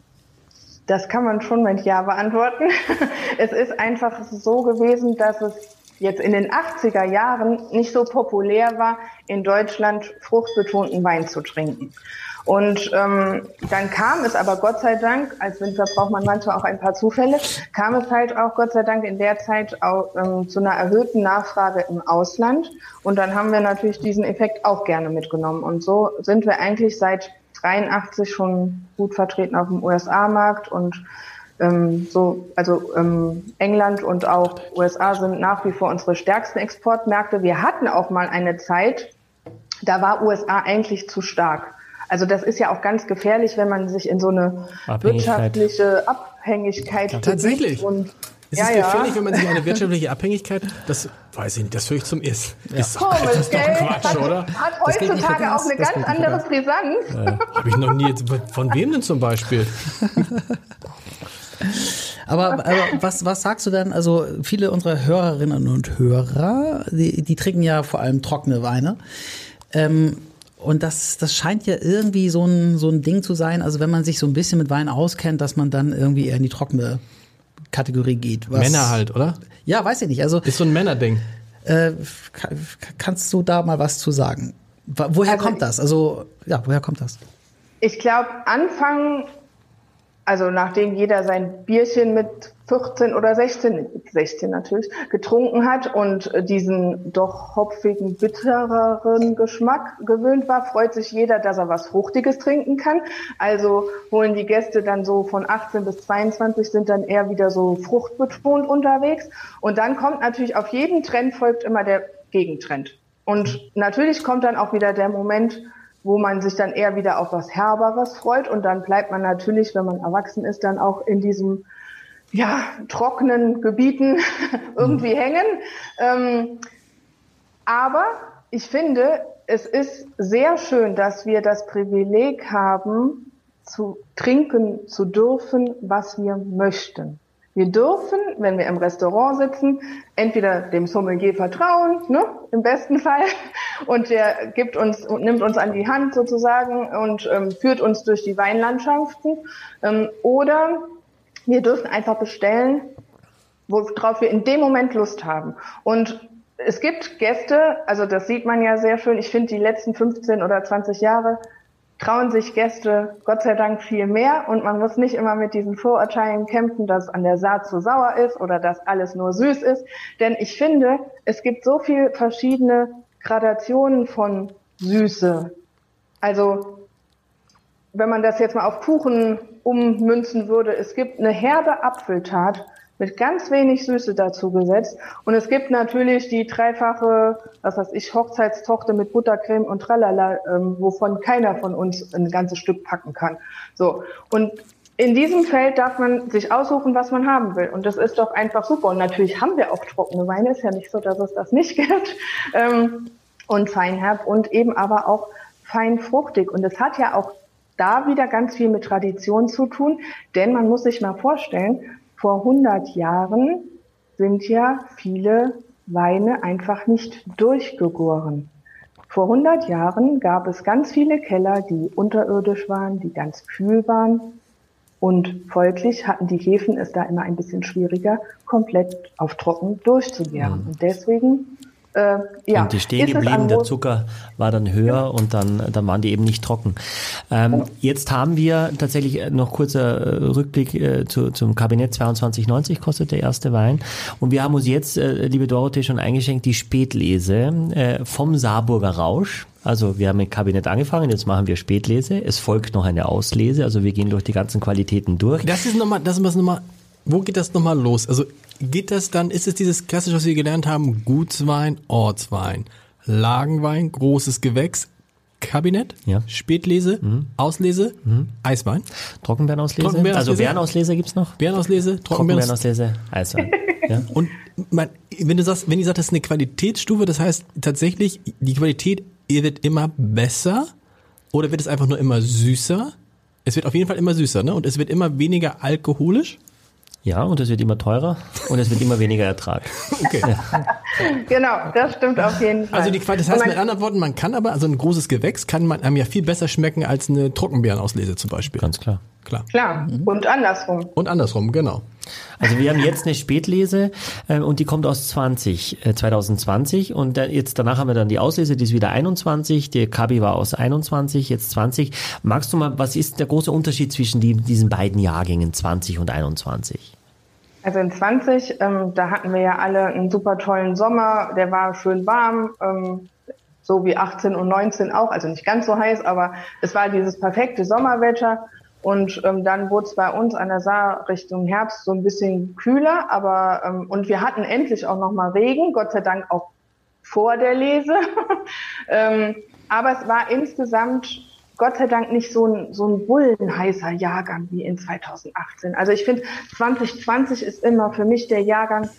das kann man schon mit Ja beantworten. (laughs) es ist einfach so gewesen, dass es jetzt in den 80er Jahren nicht so populär war, in Deutschland fruchtbetonten Wein zu trinken. Und ähm, dann kam es aber Gott sei Dank, als Winzer braucht man manchmal auch ein paar Zufälle, kam es halt auch Gott sei Dank in der Zeit auch ähm, zu einer erhöhten Nachfrage im Ausland. Und dann haben wir natürlich diesen Effekt auch gerne mitgenommen. Und so sind wir eigentlich seit 83 schon gut vertreten auf dem USA-Markt und ähm, so, also ähm, England und auch USA sind nach wie vor unsere stärksten Exportmärkte. Wir hatten auch mal eine Zeit, da war USA eigentlich zu stark. Also das ist ja auch ganz gefährlich, wenn man sich in so eine wirtschaftliche Abhängigkeit ja, tatsächlich und es ja, ist gefährlich, ja. wenn man sich eine wirtschaftliche Abhängigkeit, das weiß ich nicht, das höre ich zum Ist. Ja. Ist, Komisch, das ist doch Quatsch, hat, oder? Hat heutzutage auch eine das ganz andere Brisanz. Ja, Habe ich noch nie, von wem denn zum Beispiel? (laughs) Aber, aber was, was sagst du denn? Also viele unserer Hörerinnen und Hörer, die, die trinken ja vor allem trockene Weine. Ähm, und das, das scheint ja irgendwie so ein, so ein Ding zu sein. Also wenn man sich so ein bisschen mit Wein auskennt, dass man dann irgendwie eher in die trockene Kategorie geht. Was, Männer halt, oder? Ja, weiß ich nicht. Also ist so ein Männerding. Äh, kannst du da mal was zu sagen? Woher also, kommt das? Also ja, woher kommt das? Ich glaube, Anfang also nachdem jeder sein Bierchen mit 14 oder 16, 16 natürlich, getrunken hat und diesen doch hopfigen, bittereren Geschmack gewöhnt war, freut sich jeder, dass er was Fruchtiges trinken kann. Also holen die Gäste dann so von 18 bis 22 sind dann eher wieder so fruchtbetont unterwegs. Und dann kommt natürlich auf jeden Trend folgt immer der Gegentrend. Und natürlich kommt dann auch wieder der Moment, wo man sich dann eher wieder auf was Herberes freut und dann bleibt man natürlich, wenn man erwachsen ist, dann auch in diesem ja, trockenen Gebieten (laughs) irgendwie mhm. hängen. Ähm, aber ich finde, es ist sehr schön, dass wir das Privileg haben, zu trinken zu dürfen, was wir möchten. Wir dürfen, wenn wir im Restaurant sitzen, entweder dem Sommelier vertrauen, ne, im besten Fall, und der gibt uns und nimmt uns an die Hand sozusagen und ähm, führt uns durch die Weinlandschaften, ähm, oder wir dürfen einfach bestellen, worauf wir in dem Moment Lust haben. Und es gibt Gäste, also das sieht man ja sehr schön. Ich finde die letzten 15 oder 20 Jahre trauen sich Gäste Gott sei Dank viel mehr und man muss nicht immer mit diesen Vorurteilen kämpfen, dass an der Saat zu sauer ist oder dass alles nur süß ist. Denn ich finde, es gibt so viel verschiedene Gradationen von Süße. Also wenn man das jetzt mal auf Kuchen ummünzen würde, es gibt eine herbe Apfeltat mit ganz wenig Süße dazu gesetzt. Und es gibt natürlich die dreifache, was weiß ich, Hochzeitstochter mit Buttercreme und tralala, ähm, wovon keiner von uns ein ganzes Stück packen kann. So. Und in diesem Feld darf man sich aussuchen, was man haben will. Und das ist doch einfach super. Und natürlich haben wir auch trockene Weine. Ist ja nicht so, dass es das nicht (laughs) gibt. Ähm, und feinherb und eben aber auch feinfruchtig. Und es hat ja auch da wieder ganz viel mit Tradition zu tun. Denn man muss sich mal vorstellen, vor 100 Jahren sind ja viele Weine einfach nicht durchgegoren. Vor 100 Jahren gab es ganz viele Keller, die unterirdisch waren, die ganz kühl waren. Und folglich hatten die Hefen es da immer ein bisschen schwieriger, komplett auf trocken durchzugären. Mhm. Und deswegen äh, ja, und die stehen geblieben, der Zucker war dann höher ja. und dann, dann waren die eben nicht trocken. Ähm, oh. Jetzt haben wir tatsächlich noch kurzer äh, Rückblick äh, zu, zum Kabinett 22,90 kostet der erste Wein. Und wir haben uns jetzt, äh, liebe Dorothee, schon eingeschenkt die Spätlese äh, vom Saarburger Rausch. Also wir haben mit Kabinett angefangen, jetzt machen wir Spätlese. Es folgt noch eine Auslese, also wir gehen durch die ganzen Qualitäten durch. Das ist nochmal, das ist nochmal, wo geht das nochmal los? Also geht das dann, ist es dieses klassische, was wir gelernt haben, Gutswein, Ortswein, Lagenwein, großes Gewächs, Kabinett, ja. Spätlese, mhm. Auslese, mhm. Eiswein. Trockenbeerenauslese. Trockenbeerenauslese. Also Beerenauslese gibt's noch? Beerenauslese, Trockenbeerenauslese, Eiswein. ja. (laughs) Und man, wenn du sagst, wenn ihr sagt, das ist eine Qualitätsstufe, das heißt tatsächlich, die Qualität wird immer besser oder wird es einfach nur immer süßer? Es wird auf jeden Fall immer süßer, ne? Und es wird immer weniger alkoholisch. Ja, und es wird immer teurer und es wird immer weniger Ertrag. (laughs) Okay. Ja. genau, das stimmt auf jeden Fall. Also die das heißt mit anderen Worten, man kann aber, also ein großes Gewächs kann man einem ja viel besser schmecken als eine Trockenbeerenauslese zum Beispiel. Ganz klar. Klar. Klar. Mhm. Und andersrum. Und andersrum, genau. Also wir haben jetzt eine Spätlese äh, und die kommt aus 20, äh, 2020 und dann, jetzt danach haben wir dann die Auslese, die ist wieder 21, der Kabi war aus 21, jetzt 20. Magst du mal, was ist der große Unterschied zwischen die, diesen beiden Jahrgängen 20 und 21? Also in 20, ähm, da hatten wir ja alle einen super tollen Sommer, der war schön warm, ähm, so wie 18 und 19 auch, also nicht ganz so heiß, aber es war dieses perfekte Sommerwetter. Und ähm, dann wurde es bei uns an der Saar Richtung Herbst so ein bisschen kühler, aber ähm, und wir hatten endlich auch noch mal Regen, Gott sei Dank auch vor der Lese. (laughs) ähm, aber es war insgesamt Gott sei Dank nicht so ein, so ein bullenheißer Jahrgang wie in 2018. Also ich finde, 2020 ist immer für mich der Jahrgang,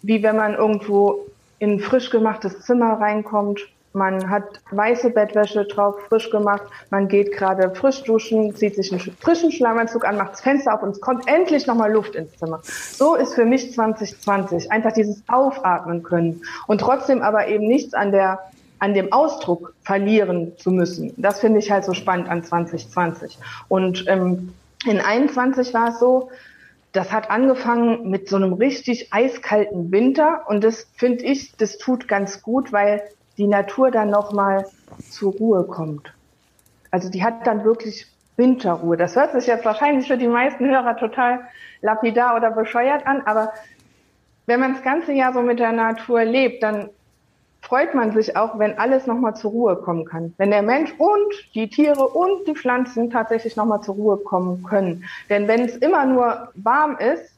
wie wenn man irgendwo in ein frisch gemachtes Zimmer reinkommt man hat weiße Bettwäsche drauf, frisch gemacht, man geht gerade frisch duschen, zieht sich einen frischen Schlammanzug an, macht das Fenster auf und es kommt endlich nochmal Luft ins Zimmer. So ist für mich 2020 einfach dieses Aufatmen können und trotzdem aber eben nichts an der an dem Ausdruck verlieren zu müssen. Das finde ich halt so spannend an 2020. Und ähm, in 21 war es so, das hat angefangen mit so einem richtig eiskalten Winter und das finde ich, das tut ganz gut, weil die Natur dann nochmal zur Ruhe kommt. Also die hat dann wirklich Winterruhe. Das hört sich jetzt wahrscheinlich für die meisten Hörer total lapidar oder bescheuert an, aber wenn man das ganze Jahr so mit der Natur lebt, dann freut man sich auch, wenn alles nochmal zur Ruhe kommen kann. Wenn der Mensch und die Tiere und die Pflanzen tatsächlich nochmal zur Ruhe kommen können. Denn wenn es immer nur warm ist,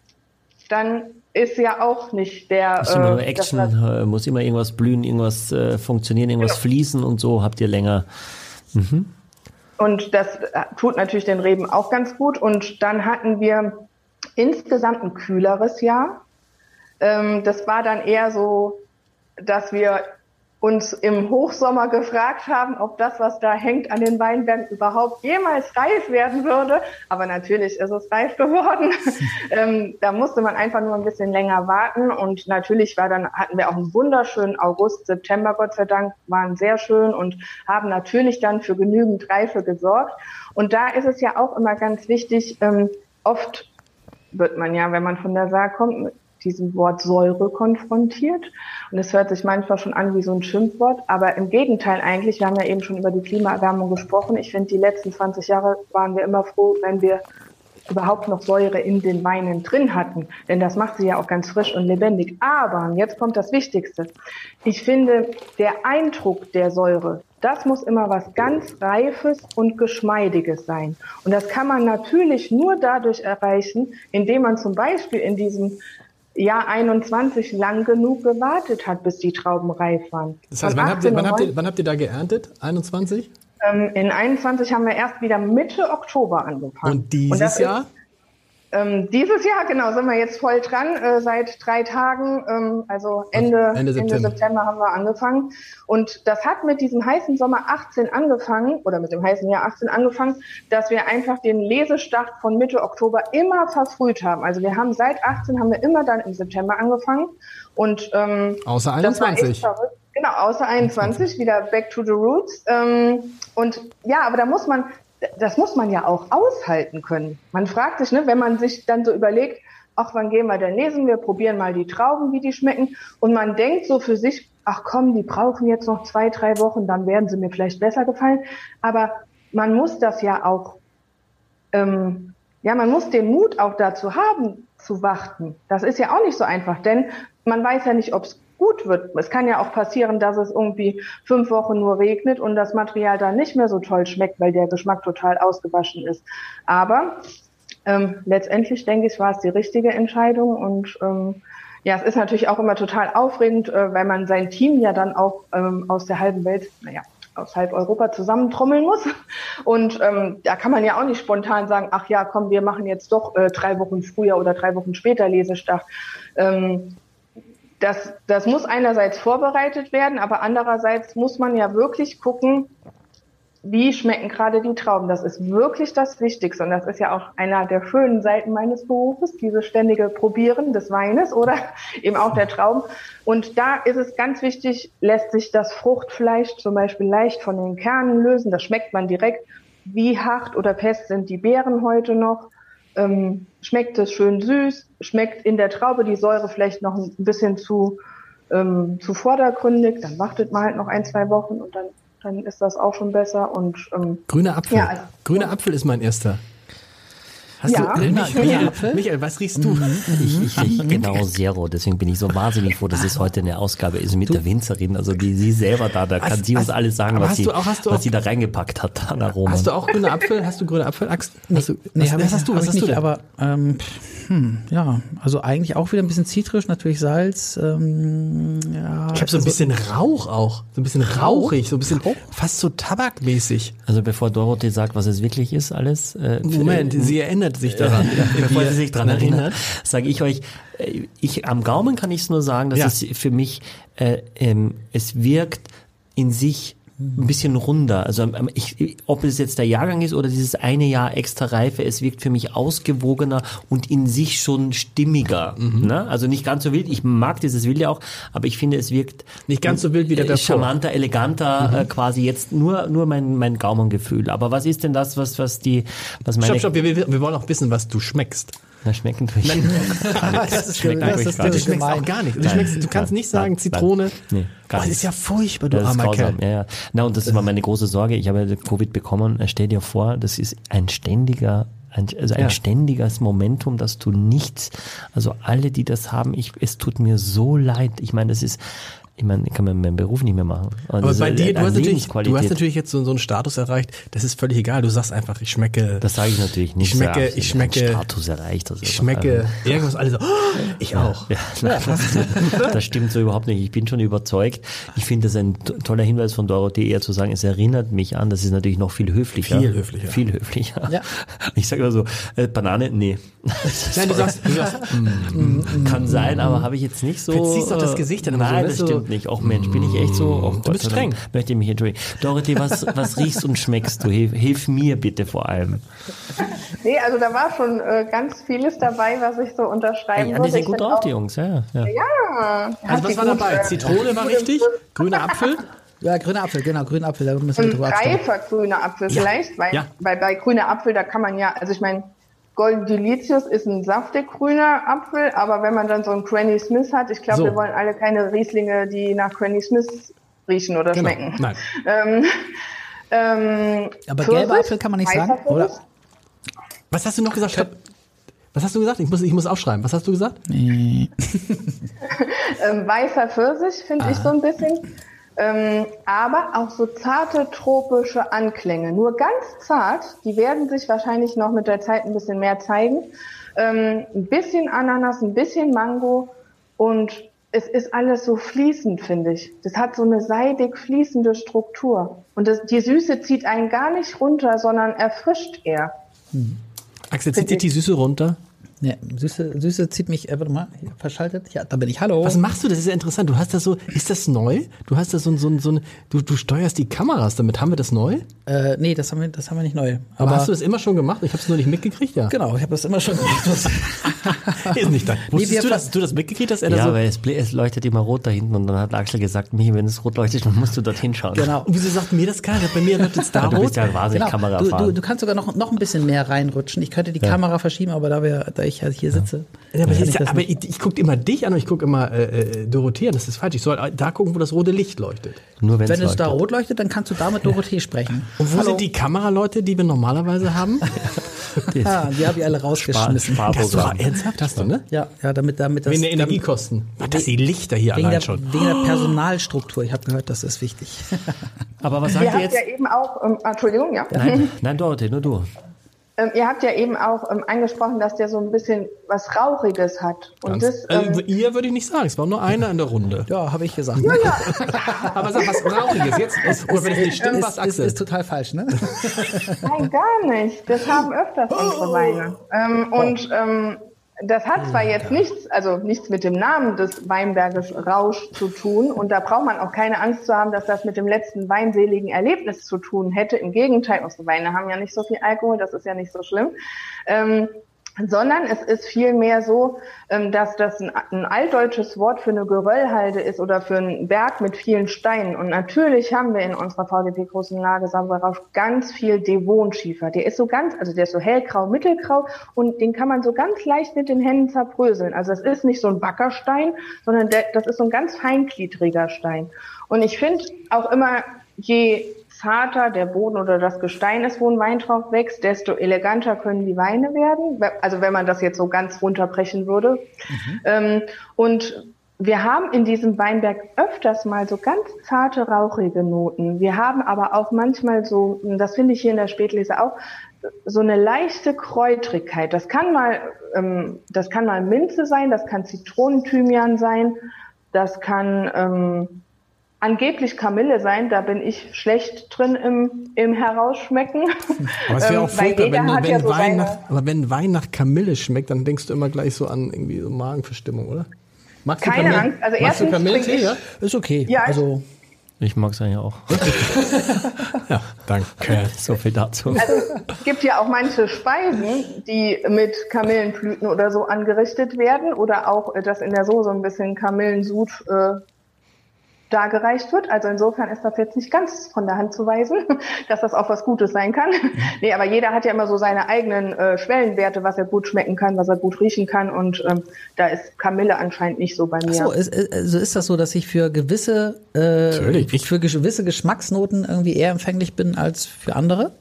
dann ist ja auch nicht der. Ist immer äh, Action, äh, muss immer irgendwas blühen, irgendwas äh, funktionieren, irgendwas genau. fließen und so habt ihr länger. Mhm. Und das äh, tut natürlich den Reben auch ganz gut. Und dann hatten wir insgesamt ein kühleres Jahr. Ähm, das war dann eher so, dass wir uns im Hochsommer gefragt haben, ob das, was da hängt an den Weinbergen, überhaupt jemals reif werden würde. Aber natürlich ist es reif geworden. (laughs) ähm, da musste man einfach nur ein bisschen länger warten. Und natürlich war dann, hatten wir auch einen wunderschönen August, September, Gott sei Dank, waren sehr schön und haben natürlich dann für genügend Reife gesorgt. Und da ist es ja auch immer ganz wichtig, ähm, oft wird man ja, wenn man von der Saar kommt, diesem Wort Säure konfrontiert. Und es hört sich manchmal schon an wie so ein Schimpfwort, aber im Gegenteil eigentlich, wir haben ja eben schon über die Klimaerwärmung gesprochen. Ich finde, die letzten 20 Jahre waren wir immer froh, wenn wir überhaupt noch Säure in den Weinen drin hatten. Denn das macht sie ja auch ganz frisch und lebendig. Aber, jetzt kommt das Wichtigste. Ich finde, der Eindruck der Säure, das muss immer was ganz Reifes und Geschmeidiges sein. Und das kann man natürlich nur dadurch erreichen, indem man zum Beispiel in diesem Jahr 21 lang genug gewartet hat, bis die Trauben reif waren. Das heißt, wann habt, ihr, wann, habt ihr, wann habt ihr da geerntet? 21? Ähm, in 21 haben wir erst wieder Mitte Oktober angefangen. Und dieses Und Jahr? Ist, ähm, dieses Jahr, genau, sind wir jetzt voll dran. Äh, seit drei Tagen, ähm, also Ende, Ende September. Ende, September. haben wir angefangen. Und das hat mit diesem heißen Sommer 18 angefangen, oder mit dem heißen Jahr 18 angefangen, dass wir einfach den Lesestart von Mitte Oktober immer verfrüht haben. Also wir haben seit 18 haben wir immer dann im September angefangen. Und ähm, außer 21. Genau, außer 21, wieder back to the roots. Ähm, und ja, aber da muss man, das muss man ja auch aushalten können. Man fragt sich, ne, wenn man sich dann so überlegt, ach, wann gehen wir denn lesen? Wir probieren mal die Trauben, wie die schmecken. Und man denkt so für sich, ach komm, die brauchen jetzt noch zwei, drei Wochen, dann werden sie mir vielleicht besser gefallen. Aber man muss das ja auch, ähm, ja, man muss den Mut auch dazu haben, zu warten. Das ist ja auch nicht so einfach, denn man weiß ja nicht, ob es gut wird. Es kann ja auch passieren, dass es irgendwie fünf Wochen nur regnet und das Material dann nicht mehr so toll schmeckt, weil der Geschmack total ausgewaschen ist. Aber ähm, letztendlich denke ich, war es die richtige Entscheidung und ähm, ja, es ist natürlich auch immer total aufregend, äh, weil man sein Team ja dann auch ähm, aus der halben Welt, naja, aus halb Europa zusammentrommeln muss. Und ähm, da kann man ja auch nicht spontan sagen, ach ja, komm, wir machen jetzt doch äh, drei Wochen früher oder drei Wochen später Lesestart. Ähm, das, das muss einerseits vorbereitet werden, aber andererseits muss man ja wirklich gucken, wie schmecken gerade die Trauben. Das ist wirklich das Wichtigste. Und das ist ja auch einer der schönen Seiten meines Berufes, dieses ständige Probieren des Weines oder (laughs) eben auch der Trauben. Und da ist es ganz wichtig, lässt sich das Fruchtfleisch zum Beispiel leicht von den Kernen lösen. Das schmeckt man direkt. Wie hart oder fest sind die Beeren heute noch? Ähm, schmeckt es schön süß, schmeckt in der Traube die Säure vielleicht noch ein bisschen zu, ähm, zu vordergründig, dann wartet man halt noch ein, zwei Wochen und dann, dann ist das auch schon besser. Und ähm, grüner Apfel. Ja, also, grüner Apfel ist mein erster. Hast ja. du, äh, Michael, Michael, was riechst du? Mhm. Ich, ich rieche (laughs) genau Zero, deswegen bin ich so wahnsinnig froh, dass es heute eine Ausgabe ist mit du? der Winzerin, also die sie selber da, da kann hast, sie uns hast, alles sagen, was, sie, auch, was auch, sie da reingepackt hat an Aromen. Hast du auch grüne Apfel? Hast du grüne Apfel, Axt? Nee, hast du, nee, was, was hast du? Was hast nicht, du aber ähm, hm, ja, also eigentlich auch wieder ein bisschen zitrisch, natürlich Salz. Ähm, ja, ich habe so ein also, bisschen Rauch auch, so ein bisschen rauchig, so ein bisschen Rauch? fast so tabakmäßig. Also bevor Dorothee sagt, was es wirklich ist, alles. Äh, Moment, sie erinnert erinnert sich daran. Bevor sie sich daran erinnert, sage ich euch, äh, ich am Gaumen kann ich es nur sagen, dass ja. es für mich, äh, ähm, es wirkt in sich ein bisschen runder. Also ähm, ich, ob es jetzt der Jahrgang ist oder dieses eine Jahr extra Reife, es wirkt für mich ausgewogener und in sich schon stimmiger. Mhm. Ne? Also nicht ganz so wild. Ich mag dieses Wilde auch, aber ich finde, es wirkt nicht ganz so wild wie der davor. charmanter, eleganter, mhm. äh, quasi jetzt nur nur mein mein Gaumengefühl. Aber was ist denn das, was was die was meine? Stopp, stopp. Wir, wir, wir wollen auch wissen, was du schmeckst. Na, schmecken tue ich. (laughs) das ist schmeckt das ist, du schmeckst auch gar nicht. Du, schmeckst, du kannst nicht sagen Zitrone. Nee, gar oh, das ist ja furchtbar, du armer Kerl. Ja, ja. Na, und das ist immer meine große Sorge. Ich habe Covid bekommen. Stell dir vor, das ist ein ständiger ein, also ein ja. ständiges Momentum, dass du nichts, also alle, die das haben, ich, es tut mir so leid. Ich meine, das ist, ich meine, ich kann meinen Beruf nicht mehr machen. Und Aber bei dir, du hast, natürlich, du hast natürlich jetzt so, so einen Status erreicht, das ist völlig egal. Du sagst einfach, ich schmecke. Das sage ich natürlich nicht. Ich schmecke, ich schmecke. Status erreicht. Also ich schmecke irgendwas, alle so, oh, ich auch. Ja, ja, das, (laughs) das, stimmt so überhaupt nicht. Ich bin schon überzeugt. Ich finde das ein toller Hinweis von Dorothee eher zu sagen, es erinnert mich an, das ist natürlich noch viel höflicher. Viel höflicher. Viel höflicher. Ja. (laughs) Ich sage immer so, äh, Banane, nee. (laughs) Nein, du sagst, du sagst mm, kann sein, aber habe ich jetzt nicht so. Jetzt siehst du das Gesicht dann Nein, so, das stimmt nicht. Auch Mensch, bin ich echt so. Oh du bist streng. Möchte ich mich entschuldigen. Dorothee, was, (laughs) was riechst und schmeckst du? Hilf, hilf, mir bitte vor allem. Nee, also da war schon äh, ganz vieles dabei, was ich so unterschreiben ja, würde. Die sind gut drauf, auch, die Jungs, ja. Ja, ja also was war dabei? Zitrone war (laughs) richtig, grüner Apfel. Ja, grüner Apfel, genau, grüner Apfel. Da müssen wir drüber Reifer grüner Apfel ja. vielleicht, weil, ja. weil bei grüner Apfel, da kann man ja, also ich meine, Golden Delicious ist ein saftig grüner Apfel, aber wenn man dann so einen Granny Smith hat, ich glaube, so. wir wollen alle keine Rieslinge, die nach Granny Smith riechen oder genau. schmecken. Nein. Ähm, ähm, aber gelber Apfel kann man nicht sagen, oder? Was hast du noch gesagt? Stopp. Was hast du gesagt? Ich muss, ich muss aufschreiben. Was hast du gesagt? (laughs) ähm, weißer Pfirsich finde ich so ein bisschen. Ähm, aber auch so zarte tropische Anklänge. Nur ganz zart, die werden sich wahrscheinlich noch mit der Zeit ein bisschen mehr zeigen. Ähm, ein bisschen Ananas, ein bisschen Mango und es ist alles so fließend, finde ich. Das hat so eine seidig fließende Struktur. Und das, die Süße zieht einen gar nicht runter, sondern erfrischt eher. Hm. Axel, zieht dir die Süße runter? Ja, Süße, Süße zieht mich, äh, warte mal, verschaltet. Ja, da bin ich. Hallo. Was machst du? Das ist ja interessant. Du hast das so, ist das neu? Du hast das so, so, so ein, du, du steuerst die Kameras damit. Haben wir das neu? Äh, nee, das haben wir, das haben wir nicht neu. Aber, Aber hast du das immer schon gemacht? Ich habe es nur nicht mitgekriegt, ja. Genau, ich habe das immer schon gemacht. (laughs) ist nicht da. Wusstest nee, du, dass du das mitgekriegt hast? Ja, so weil es, es, leuchtet immer rot da hinten und dann hat Axel gesagt, Michi, wenn es rot leuchtet, dann musst du dorthin schauen. Genau. Und wieso sagt mir das keiner? Bei mir leuchtet es da rot. (laughs) Du bist ja wahnsinnig genau. Kamera du, du, du, kannst sogar noch, noch ein bisschen mehr reinrutschen. Ich könnte die ja. Kamera verschieben, aber da, wir, da ich halt hier sitze. Ja, aber, ich, aber ich, ich gucke immer dich an und ich gucke immer äh, äh, Dorothea, das ist falsch. Ich soll da gucken, wo das rote Licht leuchtet. Nur Wenn es da rot leuchtet, dann kannst du da mit (laughs) Dorothee sprechen. Und wo Hallo. sind die Kameraleute, die wir normalerweise haben? (laughs) die, ah, die habe ich alle rausgeschmissen. Spar das war ernsthaft, hast du, ne? Ja, ja, damit, damit das. Wegen der Energiekosten. Damit, dass die Lichter hier allein der, schon. Wegen der Personalstruktur. Ich habe gehört, das ist wichtig. aber was sagt ihr jetzt? ja eben auch, ähm, Entschuldigung, ja. Nein, (laughs) nein, Dorothee, nur du. Ähm, ihr habt ja eben auch ähm, angesprochen, dass der so ein bisschen was Rauchiges hat. Und Ganz, das, ähm, äh, ihr würde ich nicht sagen, es war nur einer in der Runde. Ja, habe ich gesagt. Ja, ja. (laughs) Aber sag was Rauchiges jetzt. Ist, oder wenn ich nicht stimmt, was Axel. Ist, ist total falsch, ne? Nein, gar nicht. Das haben öfters unsere oh. Weine. Ähm, oh. Und ähm, das hat zwar jetzt nichts, also nichts mit dem Namen des Weinberges Rausch zu tun und da braucht man auch keine Angst zu haben, dass das mit dem letzten weinseligen Erlebnis zu tun hätte. Im Gegenteil, unsere Weine haben ja nicht so viel Alkohol, das ist ja nicht so schlimm. Ähm, sondern es ist vielmehr so, ähm, dass das ein, altdeutsches Wort für eine Geröllhalde ist oder für einen Berg mit vielen Steinen. Und natürlich haben wir in unserer VDP großen Lage Sabrarausch ganz viel Devonschiefer. Der ist so ganz, also der ist so hellgrau, mittelgrau und den kann man so ganz leicht mit den Händen zerbröseln. Also das ist nicht so ein Backerstein, sondern der, das ist so ein ganz feingliedriger Stein. Und ich finde auch immer, je zarter der Boden oder das Gestein ist, wo ein Wein drauf wächst, desto eleganter können die Weine werden. Also wenn man das jetzt so ganz runterbrechen würde. Mhm. Ähm, und wir haben in diesem Weinberg öfters mal so ganz zarte, rauchige Noten. Wir haben aber auch manchmal so, das finde ich hier in der Spätlese auch, so eine leichte Kräutrigkeit. Das kann mal, ähm, das kann mal Minze sein, das kann Zitronenthymian sein, das kann ähm, angeblich Kamille sein, da bin ich schlecht drin im, im Herausschmecken. Aber es wäre auch (laughs) furchtbar, wenn, wenn, ja so Wein nach, aber wenn Wein nach Kamille schmeckt, dann denkst du immer gleich so an irgendwie so Magenverstimmung, oder? Magst Keine Kamille? Angst. Also Magst du Kamillentee, ja? Ist okay. Ja, also ich mag es eigentlich auch. (laughs) ja, danke. So viel dazu. Also es gibt ja auch manche Speisen, die mit Kamillenblüten oder so angerichtet werden oder auch, äh, dass in der Soße ein bisschen Kamillensud äh, dargereicht wird. Also insofern ist das jetzt nicht ganz von der Hand zu weisen, (laughs) dass das auch was Gutes sein kann. (laughs) nee, aber jeder hat ja immer so seine eigenen äh, Schwellenwerte, was er gut schmecken kann, was er gut riechen kann. Und ähm, da ist Kamille anscheinend nicht so bei mir. Ach so, ist, also ist das so, dass ich für gewisse, äh, für gewisse Geschmacksnoten irgendwie eher empfänglich bin als für andere?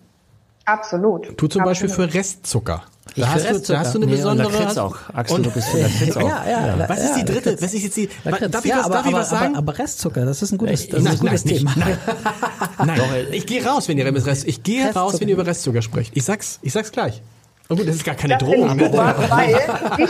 Absolut. Du zum Absolut. Beispiel für Restzucker. Da hast, du, da hast du eine nee, besondere. Und auch. Axel, und, du bist für Lakritz (laughs) auch. Ja, ja, ja. Was ist die dritte? Was ist jetzt die? Lakritz. Darf ich, was, aber, darf ich was sagen? Aber, aber, Restzucker, das ist ein gutes, das nein, ist ein gutes nein, Thema. Nein, (laughs) nein. ich gehe raus, wenn ihr über Rest, ich gehe raus, wenn ihr über Restzucker sprecht. Ich sag's, ich sag's gleich. Oh gut, das ist gar keine das Drohung. Ne? Weil (laughs)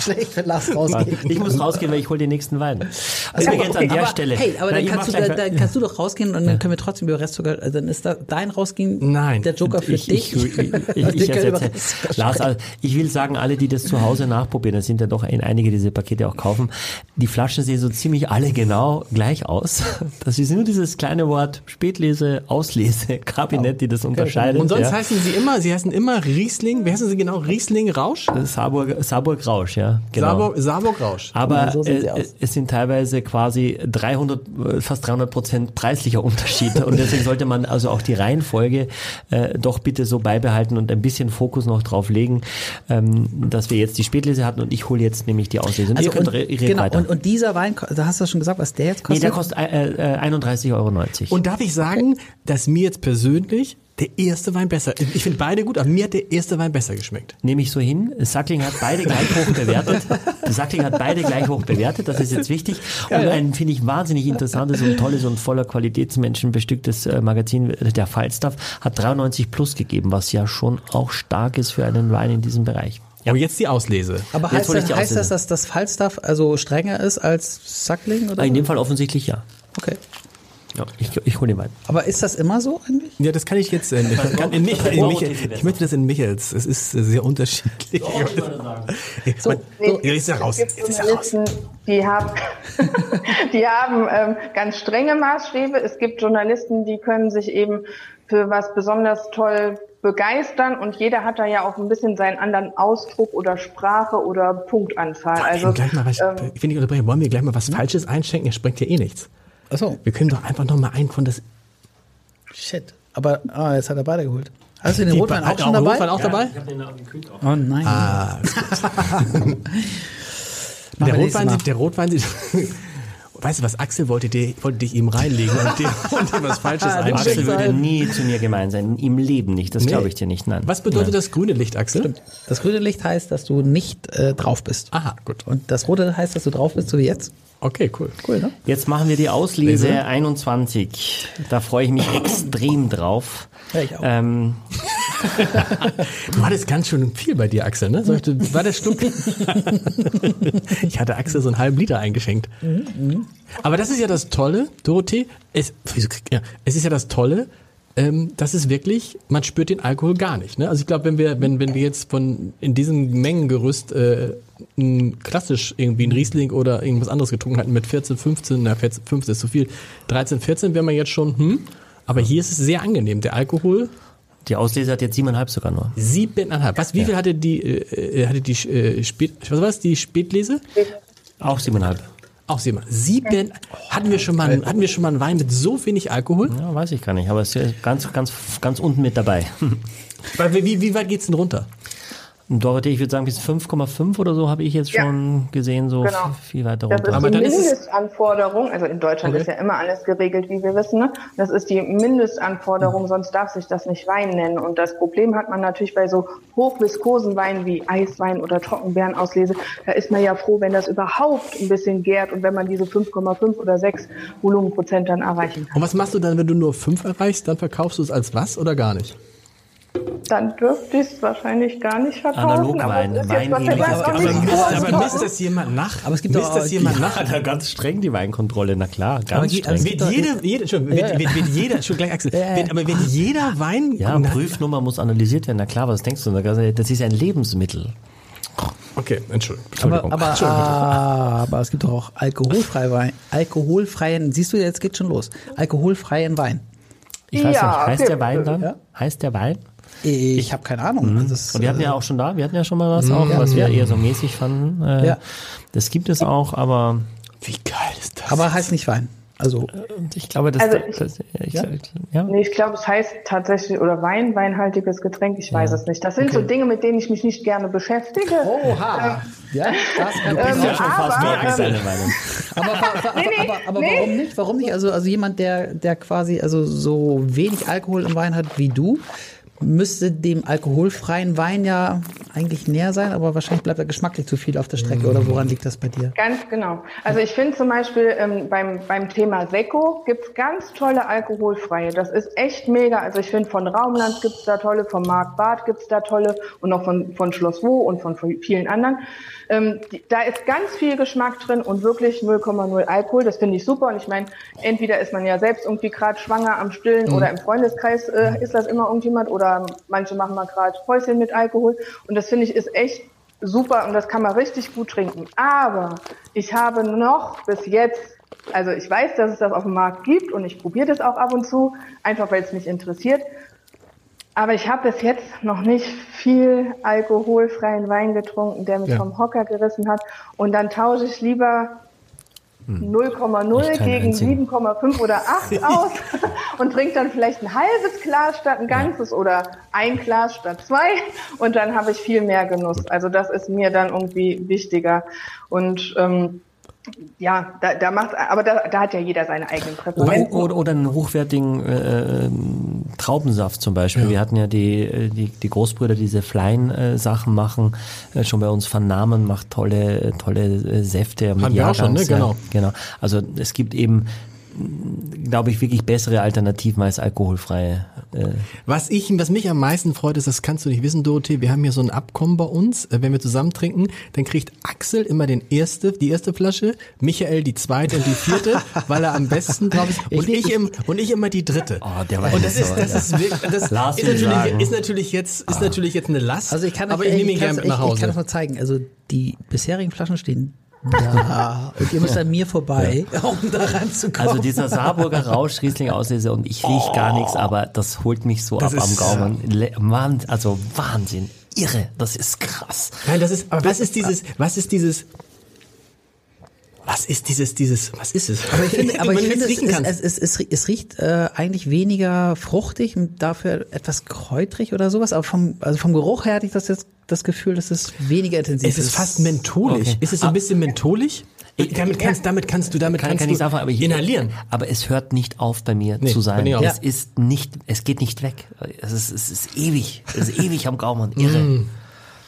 Schlecht, wenn Lars rausgeht. Ich muss rausgehen, weil ich hole den nächsten Wein. Also Übrigens an der aber, Stelle. Hey, aber dann kannst, du, da, dann kannst du doch rausgehen und dann können wir trotzdem über Restzucker, also dann ist da dein Rausgehen Nein, der Joker für ich, dich. Ich, ich, ich, (laughs) ich Lars, also ich will sagen, alle, die das zu Hause nachprobieren, das sind ja doch einige, die diese Pakete auch kaufen, die Flaschen sehen so ziemlich alle genau gleich aus. Das ist nur dieses kleine Wort Spätlese, Auslese, Kabinett, die das unterscheidet. Und sonst ja. heißen sie immer, sie heißen immer Riesling, Riesling, wie heißen sie genau? Riesling Rausch? Saarburg, Saarburg Rausch, ja. Genau. Saarburg, Saarburg Rausch. Aber so äh, es sind teilweise quasi 300, fast 300 Prozent preislicher Unterschied. Und deswegen sollte man also auch die Reihenfolge äh, doch bitte so beibehalten und ein bisschen Fokus noch drauf legen, ähm, dass wir jetzt die Spätlese hatten und ich hole jetzt nämlich die Auslese. Und also und, genau, und, und, dieser Wein, da hast du schon gesagt, was der jetzt kostet? Nee, der kostet äh, äh, 31,90 Euro. Und darf ich sagen, dass mir jetzt persönlich der erste Wein besser. Ich finde beide gut, aber mir hat der erste Wein besser geschmeckt. Nehme ich so hin. Sackling hat beide gleich hoch bewertet. Sackling hat beide gleich hoch bewertet, das ist jetzt wichtig. Und ein, finde ich, wahnsinnig interessantes und tolles und voller Qualitätsmenschen bestücktes äh, Magazin, äh, der Falstaff, hat 93 plus gegeben, was ja schon auch stark ist für einen Wein in diesem Bereich. Ja. Aber jetzt die Auslese. Aber heißt, das, heißt das, dass das Falstaff also strenger ist als Sackling? Oder? In dem Fall offensichtlich ja. Okay. Ja, ich, ich hole den Wein. Aber ist das immer so eigentlich? Ja, das kann ich jetzt in, in, in, Mich, in Michael, ich möchte das in Michaels. Es ist sehr unterschiedlich. So, so, so, jetzt ist er raus. Jetzt ist er raus. Die haben, (laughs) die haben ähm, ganz strenge Maßstäbe. Es gibt Journalisten, die können sich eben für was besonders toll begeistern und jeder hat da ja auch ein bisschen seinen anderen Ausdruck oder Sprache oder Punktanzahl. Also, gleich mal was, ähm, ich finde, wollen wir gleich mal was Falsches einschenken? Er springt ja eh nichts. Achso. Wir können doch einfach noch mal einen von das. Shit. Aber ah, jetzt hat er beide geholt. Hast du den Rotwein auch schon dabei? Rotwein auch ja, dabei? Ich habe den auch gekühlt auch. Oh nein. Ah, (laughs) der, Rotwein sieht, der Rotwein sieht. (laughs) Weißt du was, Axel wollte, dir, wollte dich ihm reinlegen und dir, (laughs) und dir was Falsches ah, einschenken. Axel würde nie zu mir gemein sein. Im Leben nicht. Das nee. glaube ich dir nicht. Nein. Was bedeutet ja. das grüne Licht, Axel? Stimmt. Das grüne Licht heißt, dass du nicht äh, drauf bist. Aha, gut. Und das rote heißt, dass du drauf bist, so wie jetzt. Okay, cool. Cool, ne? Jetzt machen wir die Auslese Lese. 21. Da freue ich mich (coughs) extrem drauf. Ja, ich auch. Ähm, (laughs) du hattest ganz schön viel bei dir, Axel, ne? War der Schluck? (laughs) ich hatte Axel so einen halben Liter eingeschenkt. Mhm. Aber das ist ja das Tolle, Dorothee. Es, ja, es ist ja das Tolle, ähm, das ist wirklich, man spürt den Alkohol gar nicht. Ne? Also ich glaube, wenn wir, wenn, wenn wir jetzt von in diesem Mengengerüst äh, klassisch irgendwie ein Riesling oder irgendwas anderes getrunken hätten mit 14, 15, na 14, 15 ist zu viel, 13, 14 wäre man jetzt schon, hm, aber hier ist es sehr angenehm. Der Alkohol die Auslese hat jetzt siebeneinhalb sogar nur. Siebeneinhalb. Was, wie ja. viel hatte die, äh, hatte die äh, Spät, was war das, die Spätlese? Auch siebeneinhalb. Auch sieben. Sieben. Hatten wir schon mal, hatten wir schon mal einen Wein mit so wenig Alkohol? Ja, weiß ich gar nicht, aber es ist ganz, ganz, ganz unten mit dabei. (laughs) wie, wie weit geht's denn runter? Dorothee, ich würde sagen, bis 5,5 oder so habe ich jetzt schon ja, gesehen, so genau. viel weiter runter. Das ist die Mindestanforderung, also in Deutschland okay. ist ja immer alles geregelt, wie wir wissen. Ne? Das ist die Mindestanforderung, mhm. sonst darf sich das nicht Wein nennen. Und das Problem hat man natürlich bei so hochviskosen Weinen wie Eiswein oder Trockenbeerenauslese. Da ist man ja froh, wenn das überhaupt ein bisschen gärt und wenn man diese 5,5 oder 6 Volumenprozent dann erreichen kann. Und was machst du dann, wenn du nur 5 erreichst? Dann verkaufst du es als was oder gar nicht? Dann dürfte ich es wahrscheinlich gar nicht verkaufen. Analogwein, Wein aber, aber, misst, aber misst das jemand nach? Aber es gibt misst das jemand nach? Ja, ganz streng die Weinkontrolle, na klar, ganz aber streng. Wird jede, jede, schon, wird, ja. wird, wird jeder, schon gleich Axel, (laughs) wird, aber wird jeder Wein... Ja, Prüfnummer muss analysiert werden, na klar, was denkst du? Das ist ein Lebensmittel. Okay, Entschuldigung. Aber, aber, Entschuldigung. Ah, aber es gibt doch auch alkoholfreien Wein. Alkoholfreien, siehst du, jetzt geht schon los. Alkoholfreien Wein. Ich weiß ja, nicht, heißt okay. der Wein dann? Ja? Heißt der Wein? Ich, ich habe keine Ahnung. Mhm. Das, und wir hatten ja äh, auch schon da, wir hatten ja schon mal was auch, ja, was wir eher so mäßig fanden. Äh, ja. Das gibt es auch, aber wie geil ist das? Aber heißt nicht Wein. Also ich glaube, das, also ich, das ich, ja? ja? Nee, ich glaube, es heißt tatsächlich oder Wein, weinhaltiges Getränk. Ich weiß es nicht. Das sind okay. so Dinge, mit denen ich mich nicht gerne beschäftige. Oha, äh, ja, das ähm, ist ja schon fast aber, ähm, aber, aber, nee, nee, aber, aber nee. warum nicht? Warum nicht? Also also jemand, der der quasi also so wenig Alkohol im Wein hat wie du, müsste dem alkoholfreien Wein ja eigentlich näher sein, aber wahrscheinlich bleibt er geschmacklich zu viel auf der Strecke. Oder woran liegt das bei dir? Ganz genau. Also ich finde zum Beispiel ähm, beim, beim Thema Sekko gibt's ganz tolle alkoholfreie. Das ist echt mega. Also ich finde von Raumland gibt's da tolle, von Mark Barth gibt's da tolle und auch von, von Schloss Wo und von, von vielen anderen. Ähm, die, da ist ganz viel Geschmack drin und wirklich 0,0 Alkohol. Das finde ich super. Und ich meine, entweder ist man ja selbst irgendwie gerade schwanger am Stillen mhm. oder im Freundeskreis äh, ist das immer irgendjemand oder manche machen mal gerade Häuschen mit Alkohol. Und das finde ich ist echt super und das kann man richtig gut trinken. Aber ich habe noch bis jetzt also ich weiß, dass es das auf dem Markt gibt und ich probiere das auch ab und zu, einfach weil es mich interessiert Aber ich habe bis jetzt noch nicht viel alkoholfreien Wein getrunken, der mich ja. vom Hocker gerissen hat. Und dann tausche ich lieber 0,0 hm. gegen 7,5 oder 8 (laughs) aus (laughs) und trinke dann vielleicht ein halbes Glas statt ein ganzes ja. oder ein Glas statt zwei und dann habe ich viel mehr Genuss. Also das ist mir dann irgendwie wichtiger. Und ähm, ja, da, da macht, aber da, da hat ja jeder seine eigenen Präferenzen. Oder, oder einen hochwertigen äh, Traubensaft zum Beispiel. Ja. Wir hatten ja die, äh, die, die Großbrüder, die diese Flein-Sachen äh, machen, äh, schon bei uns vernahmen, macht tolle, tolle Säfte. Haben wir auch schon, ne? Genau. genau. Also es gibt eben glaube ich, wirklich bessere Alternativen als alkoholfreie. Äh. Was ich, was mich am meisten freut, ist, das kannst du nicht wissen, Dorothee, wir haben hier so ein Abkommen bei uns, äh, wenn wir zusammen trinken, dann kriegt Axel immer den erste, die erste Flasche, Michael die zweite und die vierte, (laughs) weil er am besten drauf ist und ich, ich, im, und ich immer die dritte. Oh, der war und das ist, das ist wirklich, das ist natürlich, ist natürlich jetzt, ist ah. natürlich jetzt eine Last, also ich kann aber ich nehme ihn gerne mit nach Hause. Ich kann das mal zeigen, also die bisherigen Flaschen stehen ja, ihr müsst an mir vorbei, ja. um da ranzukommen. Also dieser Saarburger Rausch Riesling Auslese und ich riech oh. gar nichts, aber das holt mich so das ab am Gaumen. Mann, also Wahnsinn, irre, das ist krass. Nein, das ist, aber was ist dieses, was ist dieses, was ist dieses, dieses, was ist es? Aber ich finde, (laughs) aber ich finde es, es, es, es, es riecht äh, eigentlich weniger fruchtig und dafür etwas kräutrig oder sowas. Aber vom, also vom Geruch her hatte ich das jetzt das Gefühl, dass es weniger intensiv ist. Es ist fast mentholig. Okay. Ist es so ein ah. bisschen mentholig? Ich, damit kannst, damit kannst du, damit kann, kannst kann du sagen, aber hier, inhalieren. Aber es hört nicht auf bei mir nee, zu sein. Es ist nicht, es geht nicht weg. Es ist, es ist ewig. Es ist ewig am Gaumen. Irre. Mm.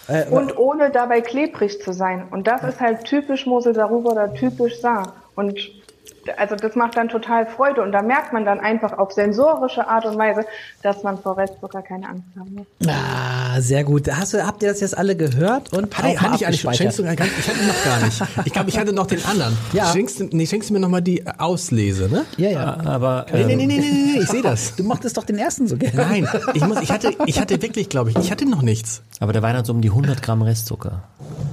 Äh, und ohne dabei klebrig zu sein. Und das ist halt typisch Mosel darüber oder typisch Saar. Und also das macht dann total Freude und da merkt man dann einfach auf sensorische Art und Weise, dass man vor Restzucker keine Angst haben muss. Ah, sehr gut. Hast du, habt ihr das jetzt alle gehört? Und hatte, hatte ich eigentlich, schenkst du, ich hatte noch gar nicht. Ich glaube, ich hatte noch den anderen. Ja. Schenkst, nee, schenkst du mir noch mal die Auslese, ne? Ja, ja. Aber, ähm, nee, nee, nee, nee, nee, nee, ich sehe das. Du mochtest doch den ersten so gerne. Nein, ich, muss, ich, hatte, ich hatte wirklich, glaube ich, ich hatte noch nichts. Aber der Wein hat so um die 100 Gramm Restzucker.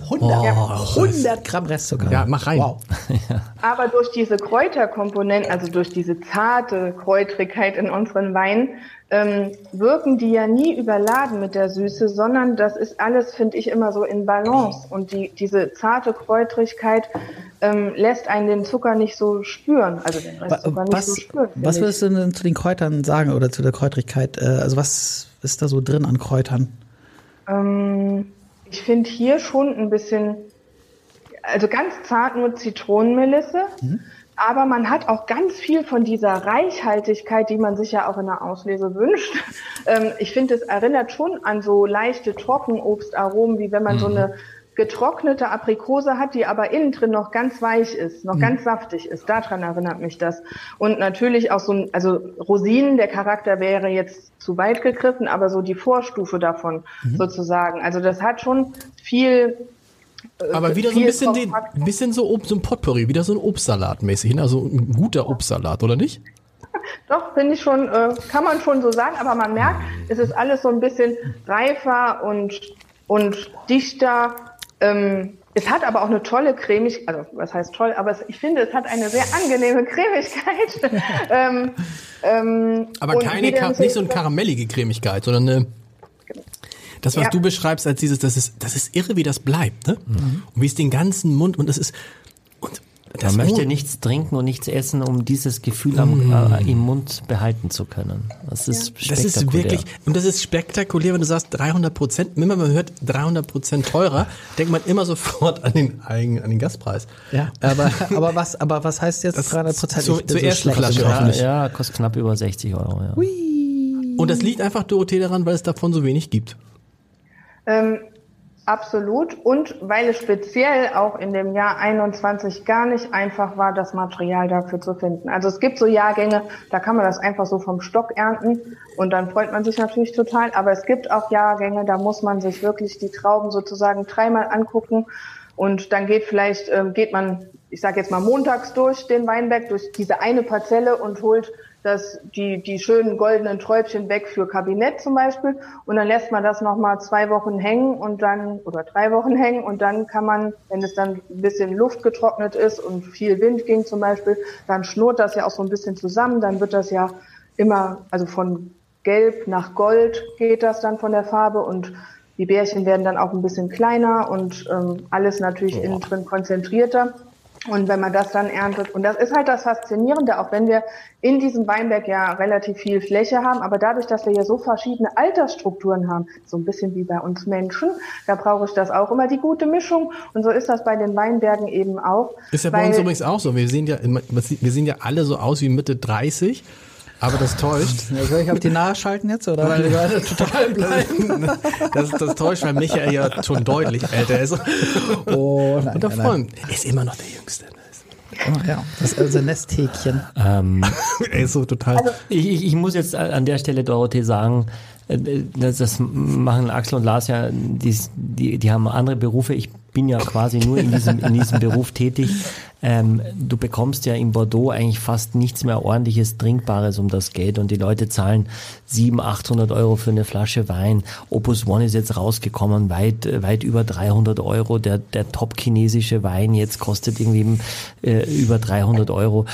100, oh, 100 Gramm Restzucker. Ja, mach rein. Wow. (laughs) Aber durch diese Kräuterkomponenten, also durch diese zarte Kräutrigkeit in unseren Weinen, ähm, wirken die ja nie überladen mit der Süße, sondern das ist alles, finde ich, immer so in Balance. Und die, diese zarte Kräutrigkeit ähm, lässt einen den Zucker nicht so spüren, also den Restzucker was, nicht so spüren. Was würdest du denn zu den Kräutern sagen oder zu der Kräutrigkeit? Äh, also was ist da so drin an Kräutern? Ähm, ich finde hier schon ein bisschen, also ganz zart nur Zitronenmelisse. Mhm. Aber man hat auch ganz viel von dieser Reichhaltigkeit, die man sich ja auch in der Auslese wünscht. (laughs) Ähm, ich finde, es erinnert schon an so leichte Trockenobstaromen, wie wenn man mhm. so eine getrocknete Aprikose hat, die aber innen drin noch ganz weich ist, noch mhm. ganz saftig ist. Daran erinnert mich das. Und natürlich auch so ein, also Rosinen, der Charakter wäre jetzt zu weit gegriffen, aber so die Vorstufe davon mhm. sozusagen. Also das hat schon viel aber wieder so ein bisschen, den, bisschen so, so ein Potpourri, wieder so ein Obstsalat mäßig, ne? also ein guter Obstsalat, oder nicht? (laughs) Doch, finde ich schon, äh, kann man schon so sagen, aber man merkt, es ist alles so ein bisschen reifer und, und dichter ähm, es hat aber auch eine tolle Cremigkeit, also was heißt toll, aber es, ich finde, es hat eine sehr angenehme (laughs) Cremigkeit. (laughs) ähm, ähm, aber keine, nicht so eine karamellige Cremigkeit, sondern eine, das, was ja. du beschreibst als dieses, das ist, das ist irre, wie das bleibt, ne? Mhm. Und wie es den ganzen Mund, und das ist, und man möchte nichts trinken und nichts essen, um dieses Gefühl am, mm. äh, im Mund behalten zu können. Das ist ja. Das ist wirklich, und das ist spektakulär, wenn du sagst 300 Prozent. Wenn man hört 300 Prozent teurer, (laughs) denkt man immer sofort an den, an den Gaspreis. Ja. Aber, (laughs) aber was, aber was heißt jetzt das 300 Prozent? Zu, zur ersten Flasche ja, ja, kostet knapp über 60 Euro, ja. Und das liegt einfach, Dorothee, daran, weil es davon so wenig gibt. Ähm, Absolut. Und weil es speziell auch in dem Jahr 21 gar nicht einfach war, das Material dafür zu finden. Also es gibt so Jahrgänge, da kann man das einfach so vom Stock ernten und dann freut man sich natürlich total. Aber es gibt auch Jahrgänge, da muss man sich wirklich die Trauben sozusagen dreimal angucken und dann geht vielleicht, ähm, geht man, ich sage jetzt mal montags durch den Weinberg, durch diese eine Parzelle und holt das, die, die schönen goldenen Träubchen weg für Kabinett zum Beispiel und dann lässt man das nochmal zwei Wochen hängen und dann, oder drei Wochen hängen und dann kann man, wenn es dann ein bisschen Luft getrocknet ist und viel Wind ging zum Beispiel, dann schnurrt das ja auch so ein bisschen zusammen, dann wird das ja immer, also von gelb nach gold geht das dann von der Farbe und die Bärchen werden dann auch ein bisschen kleiner und ähm, alles natürlich oh. innen drin konzentrierter. Und wenn man das dann erntet, und das ist halt das Faszinierende, auch wenn wir in diesem Weinberg ja relativ viel Fläche haben, aber dadurch, dass wir ja so verschiedene Altersstrukturen haben, so ein bisschen wie bei uns Menschen, da brauche ich das auch immer die gute Mischung. Und so ist das bei den Weinbergen eben auch. Ist ja bei uns übrigens auch so. Wir sehen ja, wir sehen ja alle so aus wie Mitte 30 aber das täuscht. Ja, soll ich auf die nachschalten jetzt oder weil gerade total (laughs) bleiben? Das, das täuscht, weil Michael ja schon deutlich älter ist. Oh, nein, Und der Freund ist immer noch der Jüngste. Oh, ja, das ist unser Nesthäkchen. Ähm, (laughs) er ist so total. Also, ich, ich muss jetzt an der Stelle, Dorothee, sagen, äh, das, das machen Axel und Lars ja, die, die, die haben andere Berufe. Ich bin ja quasi nur in diesem, in diesem Beruf tätig. Ähm, du bekommst ja in Bordeaux eigentlich fast nichts mehr ordentliches Trinkbares um das Geld und die Leute zahlen 700, 800 Euro für eine Flasche Wein. Opus One ist jetzt rausgekommen, weit, weit über 300 Euro. Der, der top chinesische Wein jetzt kostet irgendwie äh, über 300 Euro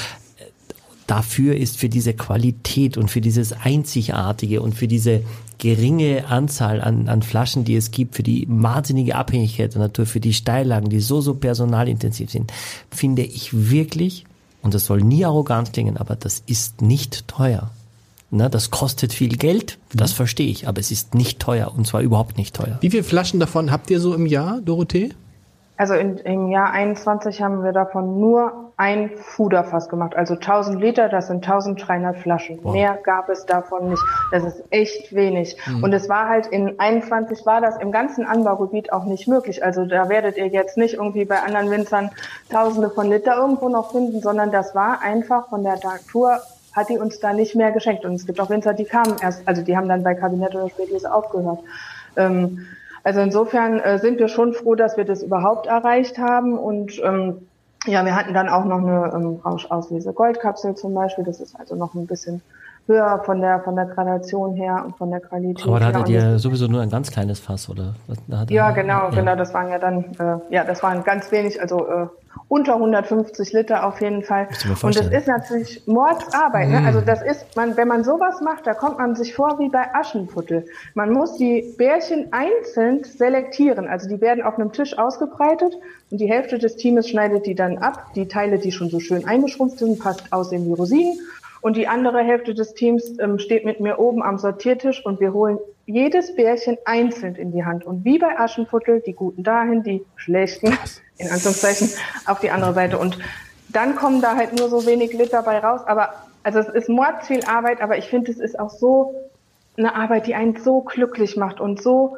dafür ist für diese Qualität und für dieses Einzigartige und für diese geringe Anzahl an, an Flaschen, die es gibt, für die wahnsinnige Abhängigkeit der Natur, für die Steillagen, die so, so personalintensiv sind, finde ich wirklich, und das soll nie arrogant klingen, aber das ist nicht teuer. Na, das kostet viel Geld, das mhm. verstehe ich, aber es ist nicht teuer und zwar überhaupt nicht teuer. Wie viele Flaschen davon habt ihr so im Jahr, Dorothee? Also in, im Jahr 21 haben wir davon nur ein Fuderfass gemacht. Also 1000 Liter, das sind 1300 Flaschen. Wow. Mehr gab es davon nicht. Das ist echt wenig. Mhm. Und es war halt in 21 war das im ganzen Anbaugebiet auch nicht möglich. Also da werdet ihr jetzt nicht irgendwie bei anderen Winzern Tausende von Liter irgendwo noch finden, sondern das war einfach von der Natur hat die uns da nicht mehr geschenkt. Und es gibt auch Winzer, die kamen erst, also die haben dann bei Kabinett oder Spätis aufgehört. Ähm, also insofern äh, sind wir schon froh, dass wir das überhaupt erreicht haben und ähm, ja, wir hatten dann auch noch eine ähm, Rauschauslese Goldkapsel zum Beispiel. Das ist also noch ein bisschen höher von der von der Gradation her und von der Qualität. Aber da hattet ihr sowieso nur ein ganz kleines Fass, oder? ja, genau, ja. genau. Das waren ja dann, äh, ja, das waren ganz wenig, also äh, unter 150 Liter auf jeden Fall. Und das ist natürlich Mordarbeit. Mm. Ne? Also das ist, man, wenn man sowas macht, da kommt man sich vor wie bei Aschenputtel. Man muss die Bärchen einzeln selektieren. Also die werden auf einem Tisch ausgebreitet und die Hälfte des Teams schneidet die dann ab. Die Teile, die schon so schön eingeschrumpft sind, passt aussehen wie Rosinen. Und die andere Hälfte des Teams ähm, steht mit mir oben am Sortiertisch und wir holen jedes Bärchen einzeln in die Hand. Und wie bei Aschenputtel, die Guten dahin, die Schlechten, in Anführungszeichen, auf die andere Seite. Und dann kommen da halt nur so wenig Liter bei raus. Aber, also es ist mordsviel Arbeit, aber ich finde, es ist auch so eine Arbeit, die einen so glücklich macht und so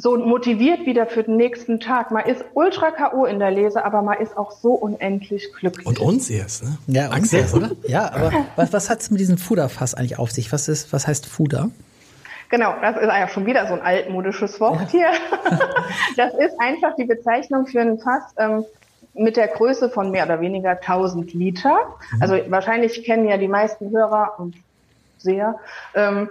so motiviert wieder für den nächsten Tag. Man ist ultra K.O. in der Lese, aber man ist auch so unendlich glücklich. Und uns erst, ne? Ja, uns erst, oder? Ja, aber (laughs) was, was hat es mit diesem Fuderfass eigentlich auf sich? Was ist, was heißt Fuder? Genau, das ist ja schon wieder so ein altmodisches Wort ja. hier. (laughs) (laughs) das ist einfach die Bezeichnung für ein Fass ähm, mit der Größe von mehr oder weniger 1000 Liter. Mhm. Also wahrscheinlich kennen ja die meisten Hörer und Seher ähm,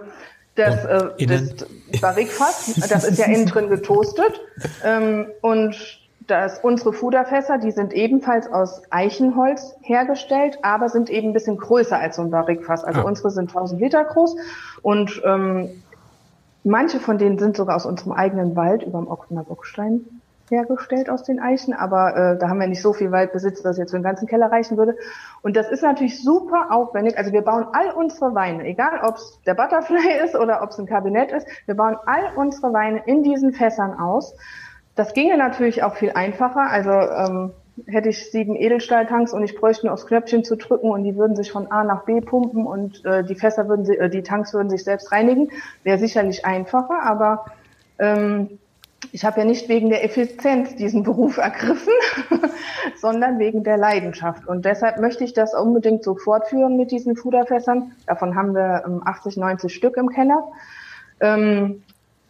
das, äh, das Barrikfass, das ist ja (laughs) innen drin getoastet. Ähm, und das, unsere Fuderfässer, die sind ebenfalls aus Eichenholz hergestellt, aber sind eben ein bisschen größer als so ein Barrikfass. Also ah. unsere sind 1000 Liter groß und ähm, manche von denen sind sogar aus unserem eigenen Wald über dem Ockner Bockstein hergestellt aus den Eichen, aber äh, da haben wir nicht so viel Waldbesitz, dass jetzt für den ganzen Keller reichen würde. Und das ist natürlich super aufwendig. Also wir bauen all unsere Weine, egal ob es der Butterfly (laughs) ist oder ob es ein Kabinett ist, wir bauen all unsere Weine in diesen Fässern aus. Das ginge natürlich auch viel einfacher. Also ähm, hätte ich sieben Edelstahltanks und ich bräuchte nur aufs Knöpfchen zu drücken und die würden sich von A nach B pumpen und äh, die Fässer würden, sie, äh, die Tanks würden sich selbst reinigen. Wäre sicherlich einfacher, aber ähm, ich habe ja nicht wegen der Effizienz diesen Beruf ergriffen, (laughs) sondern wegen der Leidenschaft. Und deshalb möchte ich das unbedingt so fortführen mit diesen Fuderfässern. Davon haben wir 80, ähm, 90 Stück im Keller. Ähm,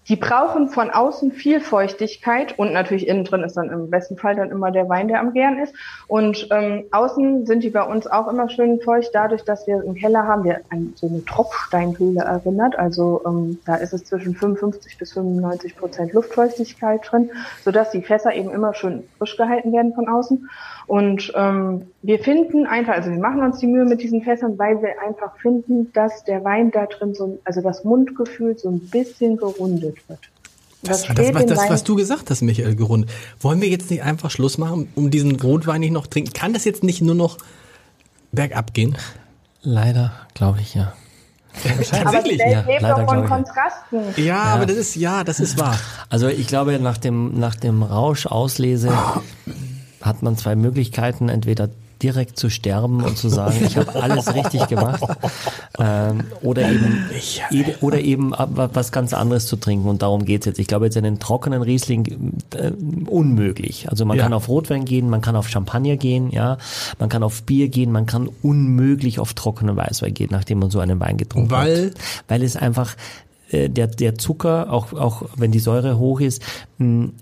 die brauchen von außen viel Feuchtigkeit und natürlich innen drin ist dann im besten Fall dann immer der Wein, der am gern ist. Und ähm, außen sind die bei uns auch immer schön feucht, dadurch, dass wir im Keller haben, wir an so eine Tropfsteinhöhle erinnert. Also ähm, da ist es zwischen 55 bis 95 Prozent Luftfeuchtigkeit drin, sodass die Fässer eben immer schön frisch gehalten werden von außen. Und ähm, wir finden einfach, also wir machen uns die Mühe mit diesen Fässern, weil wir einfach finden, dass der Wein da drin so, also das Mundgefühl so ein bisschen gerundet wird. Das, das, das, das, was du gesagt hast, Michael, gerundet. Wollen wir jetzt nicht einfach Schluss machen, um diesen Rotwein nicht noch trinken? Kann das jetzt nicht nur noch bergab gehen? Leider, glaube ich, ja. (laughs) Tatsächlich, aber ja, leider von Kontrasten. Ja, ja, aber das ist ja, das ist wahr. Also ich glaube, nach dem nach dem Rausch Auslese (laughs) hat man zwei Möglichkeiten: entweder direkt zu sterben und zu sagen, ich habe alles richtig gemacht. (laughs) Ähm, oder eben oder eben was ganz anderes zu trinken. Und darum geht's jetzt. Ich glaube, jetzt einen trockenen Riesling äh, unmöglich. Also man ja. kann auf Rotwein gehen, man kann auf Champagner gehen, ja, man kann auf Bier gehen, man kann unmöglich auf trockenen Weißwein gehen, nachdem man so einen Wein getrunken Weil? hat. Weil es einfach äh, der, der Zucker, auch, auch wenn die Säure hoch ist,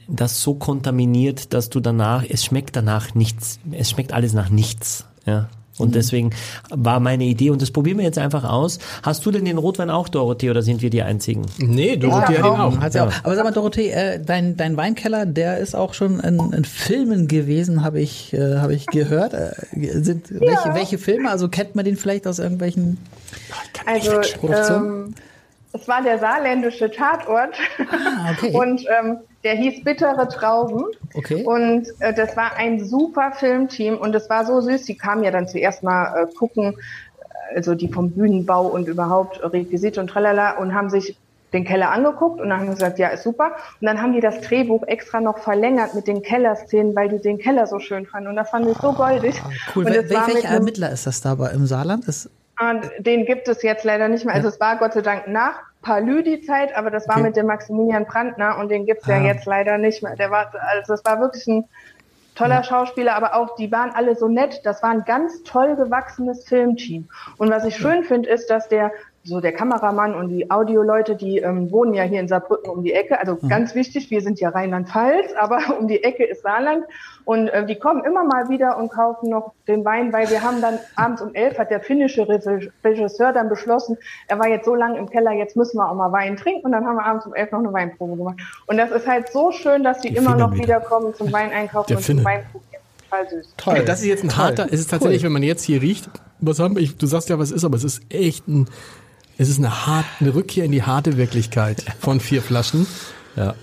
das so kontaminiert, dass du danach, es schmeckt danach nichts, es schmeckt alles nach nichts. Ja. Und mhm. deswegen war meine Idee, und das probieren wir jetzt einfach aus. Hast du denn den Rotwein auch, Dorothee, oder sind wir die Einzigen? Nee, Dorothee ja, hat ihn auch. Hat sie auch. Aber sag mal, Dorothee, äh, dein, dein Weinkeller, der ist auch schon in, in Filmen gewesen, habe ich, äh, hab ich gehört. Äh, sind, ja. welche, welche Filme? Also kennt man den vielleicht aus irgendwelchen also, Produktionen? Ähm es war der saarländische Tatort ah, okay. (laughs) und ähm, der hieß Bittere Trauben. Okay. Und äh, das war ein super Filmteam und es war so süß. Die kamen ja dann zuerst mal äh, gucken, also die vom Bühnenbau und überhaupt Requisite und tralala und haben sich den Keller angeguckt und dann haben gesagt, ja, ist super. Und dann haben die das Drehbuch extra noch verlängert mit den Kellerszenen, weil die den Keller so schön fanden. Und das fand ich so goldig. Ah, cool. Wel welcher Ermittler ist das da im Saarland? Ist und den gibt es jetzt leider nicht mehr. Also es war Gott sei Dank nach Palü die Zeit, aber das war okay. mit dem Maximilian Brandner und den gibt's ah. ja jetzt leider nicht mehr. Der war, also es war wirklich ein toller Schauspieler, aber auch die waren alle so nett. Das war ein ganz toll gewachsenes Filmteam. Und was ich schön finde, ist, dass der so der Kameramann und die Audioleute, die ähm, wohnen ja hier in Saarbrücken um die Ecke. Also mhm. ganz wichtig, wir sind ja Rheinland-Pfalz, (laughs) aber um die Ecke ist Saarland. Und äh, die kommen immer mal wieder und kaufen noch den Wein, weil wir haben dann abends um elf hat der finnische Regisseur dann beschlossen, er war jetzt so lange im Keller, jetzt müssen wir auch mal Wein trinken. Und dann haben wir abends um elf noch eine Weinprobe gemacht. Und das ist halt so schön, dass die, die immer noch wieder kommen zum Wein einkaufen und zum Wein Total süß. Toll. Das ist jetzt ein harter, es ist tatsächlich, cool. wenn man jetzt hier riecht, was haben wir, du sagst ja, was ist, aber es ist echt ein, es ist eine, hart, eine Rückkehr in die harte Wirklichkeit von vier Flaschen. Ja.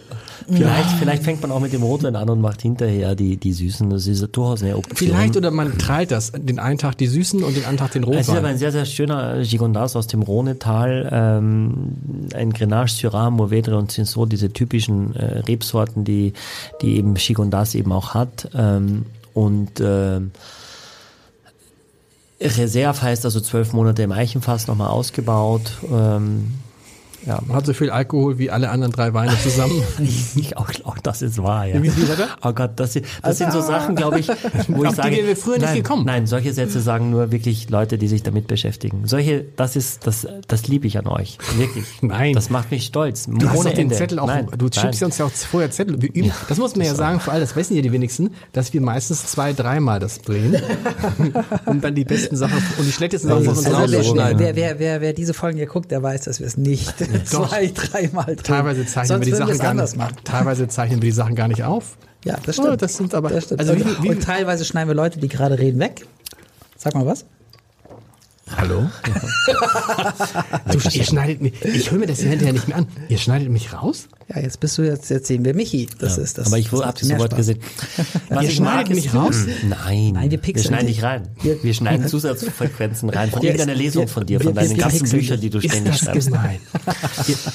Vielleicht, ja. vielleicht fängt man auch mit dem Rotwein an und macht hinterher die, die Süßen. Das ist durchaus eine Option. Vielleicht oder man teilt das. Den einen Tag die Süßen und den anderen Tag den Rotwein. Es ist aber ein sehr, sehr schöner Gigondas aus dem Rhonetal. Ähm, ein Grenache, Syrah, Mourvedre und Cinsault, diese typischen äh, Rebsorten, die, die eben Gigondas eben auch hat. Ähm, und äh, Reserve heißt also zwölf Monate im Eichenfass nochmal ausgebaut. Ähm, ja. Hat so viel Alkohol wie alle anderen drei Weine zusammen. (laughs) ich auch, auch das ist wahr, ja. Wie viel hat er? Oh Gott, das, das also, sind so Sachen, glaube ich, wo ich sage, die wir früher nein, nicht gekommen. Nein, solche Sätze sagen nur wirklich Leute, die sich damit beschäftigen. Solche, das ist, das, das liebe ich an euch. Wirklich. (laughs) Nein. Das macht mich stolz. Du hast doch den Ende. Zettel auch, nein, du schickst uns ja auch vorher Zettel. Wir üben, das muss man ja sagen, vor allem, das wissen ja die wenigsten, dass wir meistens zwei, dreimal das drehen. (laughs) und dann die besten Sachen und die schlechtesten Sachen von uns also, rausschneiden. Wer, wer, wer, wer diese Folgen hier guckt, der weiß, dass wir es nicht zwei, dreimal drin. Teilweise zeichnen wir die Sachen gar nicht. Machen. Teilweise zeichnen wir die Sachen gar nicht auf. Ja, das stimmt. Oh, das sind aber. Das stimmt. Also wie, wie, und teilweise schneiden wir Leute, die gerade reden, weg. Sag mal was. Hallo? du, ihr schneidet mich, ich höre mir das hinterher nicht mehr an. Ihr schneidet mich raus? Ja, jetzt bist du, jetzt, jetzt sehen wir Michi. Das ja, ist das. Aber ich habe das Wort gesehen. (laughs) Was ihr schneidet mich raus? Nein. Nein, wir pixeln. Wir schneiden dich rein. Wir, wir schneiden (laughs) Zusatzfrequenzen rein von irgendeiner Lesung von dir, von deinen ganzen Büchern, die du ständig schreibst. Gemein.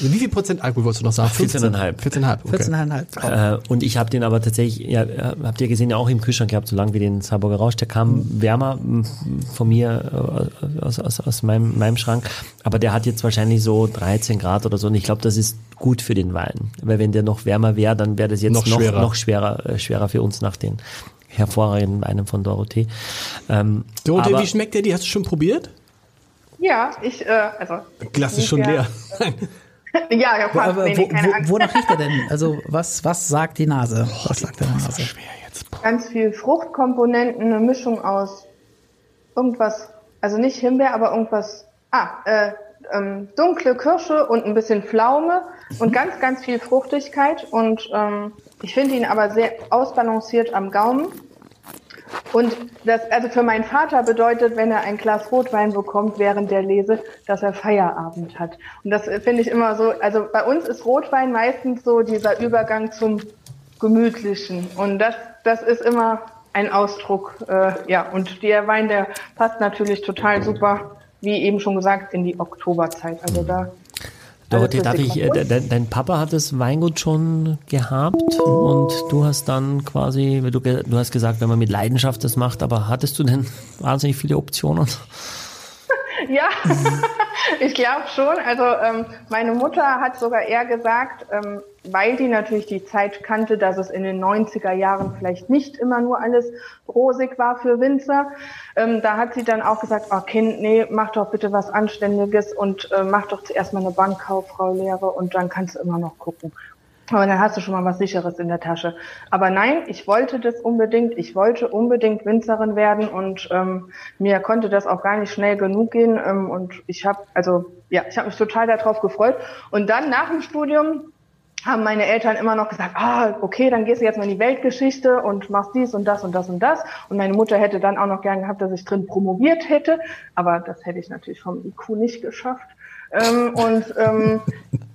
Wie viel Prozent Alkohol wolltest du noch sagen? 14,5. 14,5. Okay. 14,5. Äh, und ich habe den aber tatsächlich, ja, habt ihr gesehen, ja auch im Kühlschrank gehabt, solange wie den Saarburger Rausch. Der kam wärmer von mir äh, aus, aus, aus meinem, meinem Schrank. Aber der hat jetzt wahrscheinlich so 13 Grad oder so. Und ich glaube, das ist gut für den Wein. Weil wenn der noch wärmer wäre, dann wäre das jetzt noch, noch schwerer, noch schwerer, äh, schwerer für uns nach den hervorragenden Weinen von Dorothee. Ähm, Dorothee, aber, wie schmeckt der? Die hast du schon probiert? Ja, ich, äh, also. Glas ist schon leer. (laughs) ja, ja, fast. Nee, wo, wo, wonach (laughs) riecht er denn? Also, was, was sagt die Nase? Oh, was sagt der Nase? Schwer jetzt. Ganz viel Fruchtkomponenten, eine Mischung aus irgendwas, also nicht Himbeer, aber irgendwas, ah, äh, ähm, dunkle Kirsche und ein bisschen Pflaume und ganz, ganz viel Fruchtigkeit. Und ähm, ich finde ihn aber sehr ausbalanciert am Gaumen. Und das, also für meinen Vater bedeutet, wenn er ein Glas Rotwein bekommt während der Lese, dass er Feierabend hat. Und das finde ich immer so, also bei uns ist Rotwein meistens so dieser Übergang zum Gemütlichen. Und das, das ist immer ein Ausdruck, äh, ja. Und der Wein, der passt natürlich total super, wie eben schon gesagt, in die Oktoberzeit. Also da Dorothee, darf ich, äh, dein, dein, Papa hat das Weingut schon gehabt und du hast dann quasi, du, du hast gesagt, wenn man mit Leidenschaft das macht, aber hattest du denn (laughs) wahnsinnig viele Optionen? Ja, (laughs) ich glaube schon. Also ähm, meine Mutter hat sogar eher gesagt, ähm, weil die natürlich die Zeit kannte, dass es in den 90er Jahren vielleicht nicht immer nur alles rosig war für Winzer. Ähm, da hat sie dann auch gesagt, oh Kind, nee, mach doch bitte was Anständiges und äh, mach doch zuerst mal eine Bankkauffrau-Lehre und dann kannst du immer noch gucken. Aber dann hast du schon mal was Sicheres in der Tasche. Aber nein, ich wollte das unbedingt. Ich wollte unbedingt Winzerin werden und ähm, mir konnte das auch gar nicht schnell genug gehen. Ähm, und ich habe, also ja, ich habe mich total darauf gefreut. Und dann nach dem Studium haben meine Eltern immer noch gesagt, ah, okay, dann gehst du jetzt mal in die Weltgeschichte und machst dies und das und das und das. Und meine Mutter hätte dann auch noch gern gehabt, dass ich drin promoviert hätte. Aber das hätte ich natürlich vom IQ nicht geschafft. Ähm, und ähm,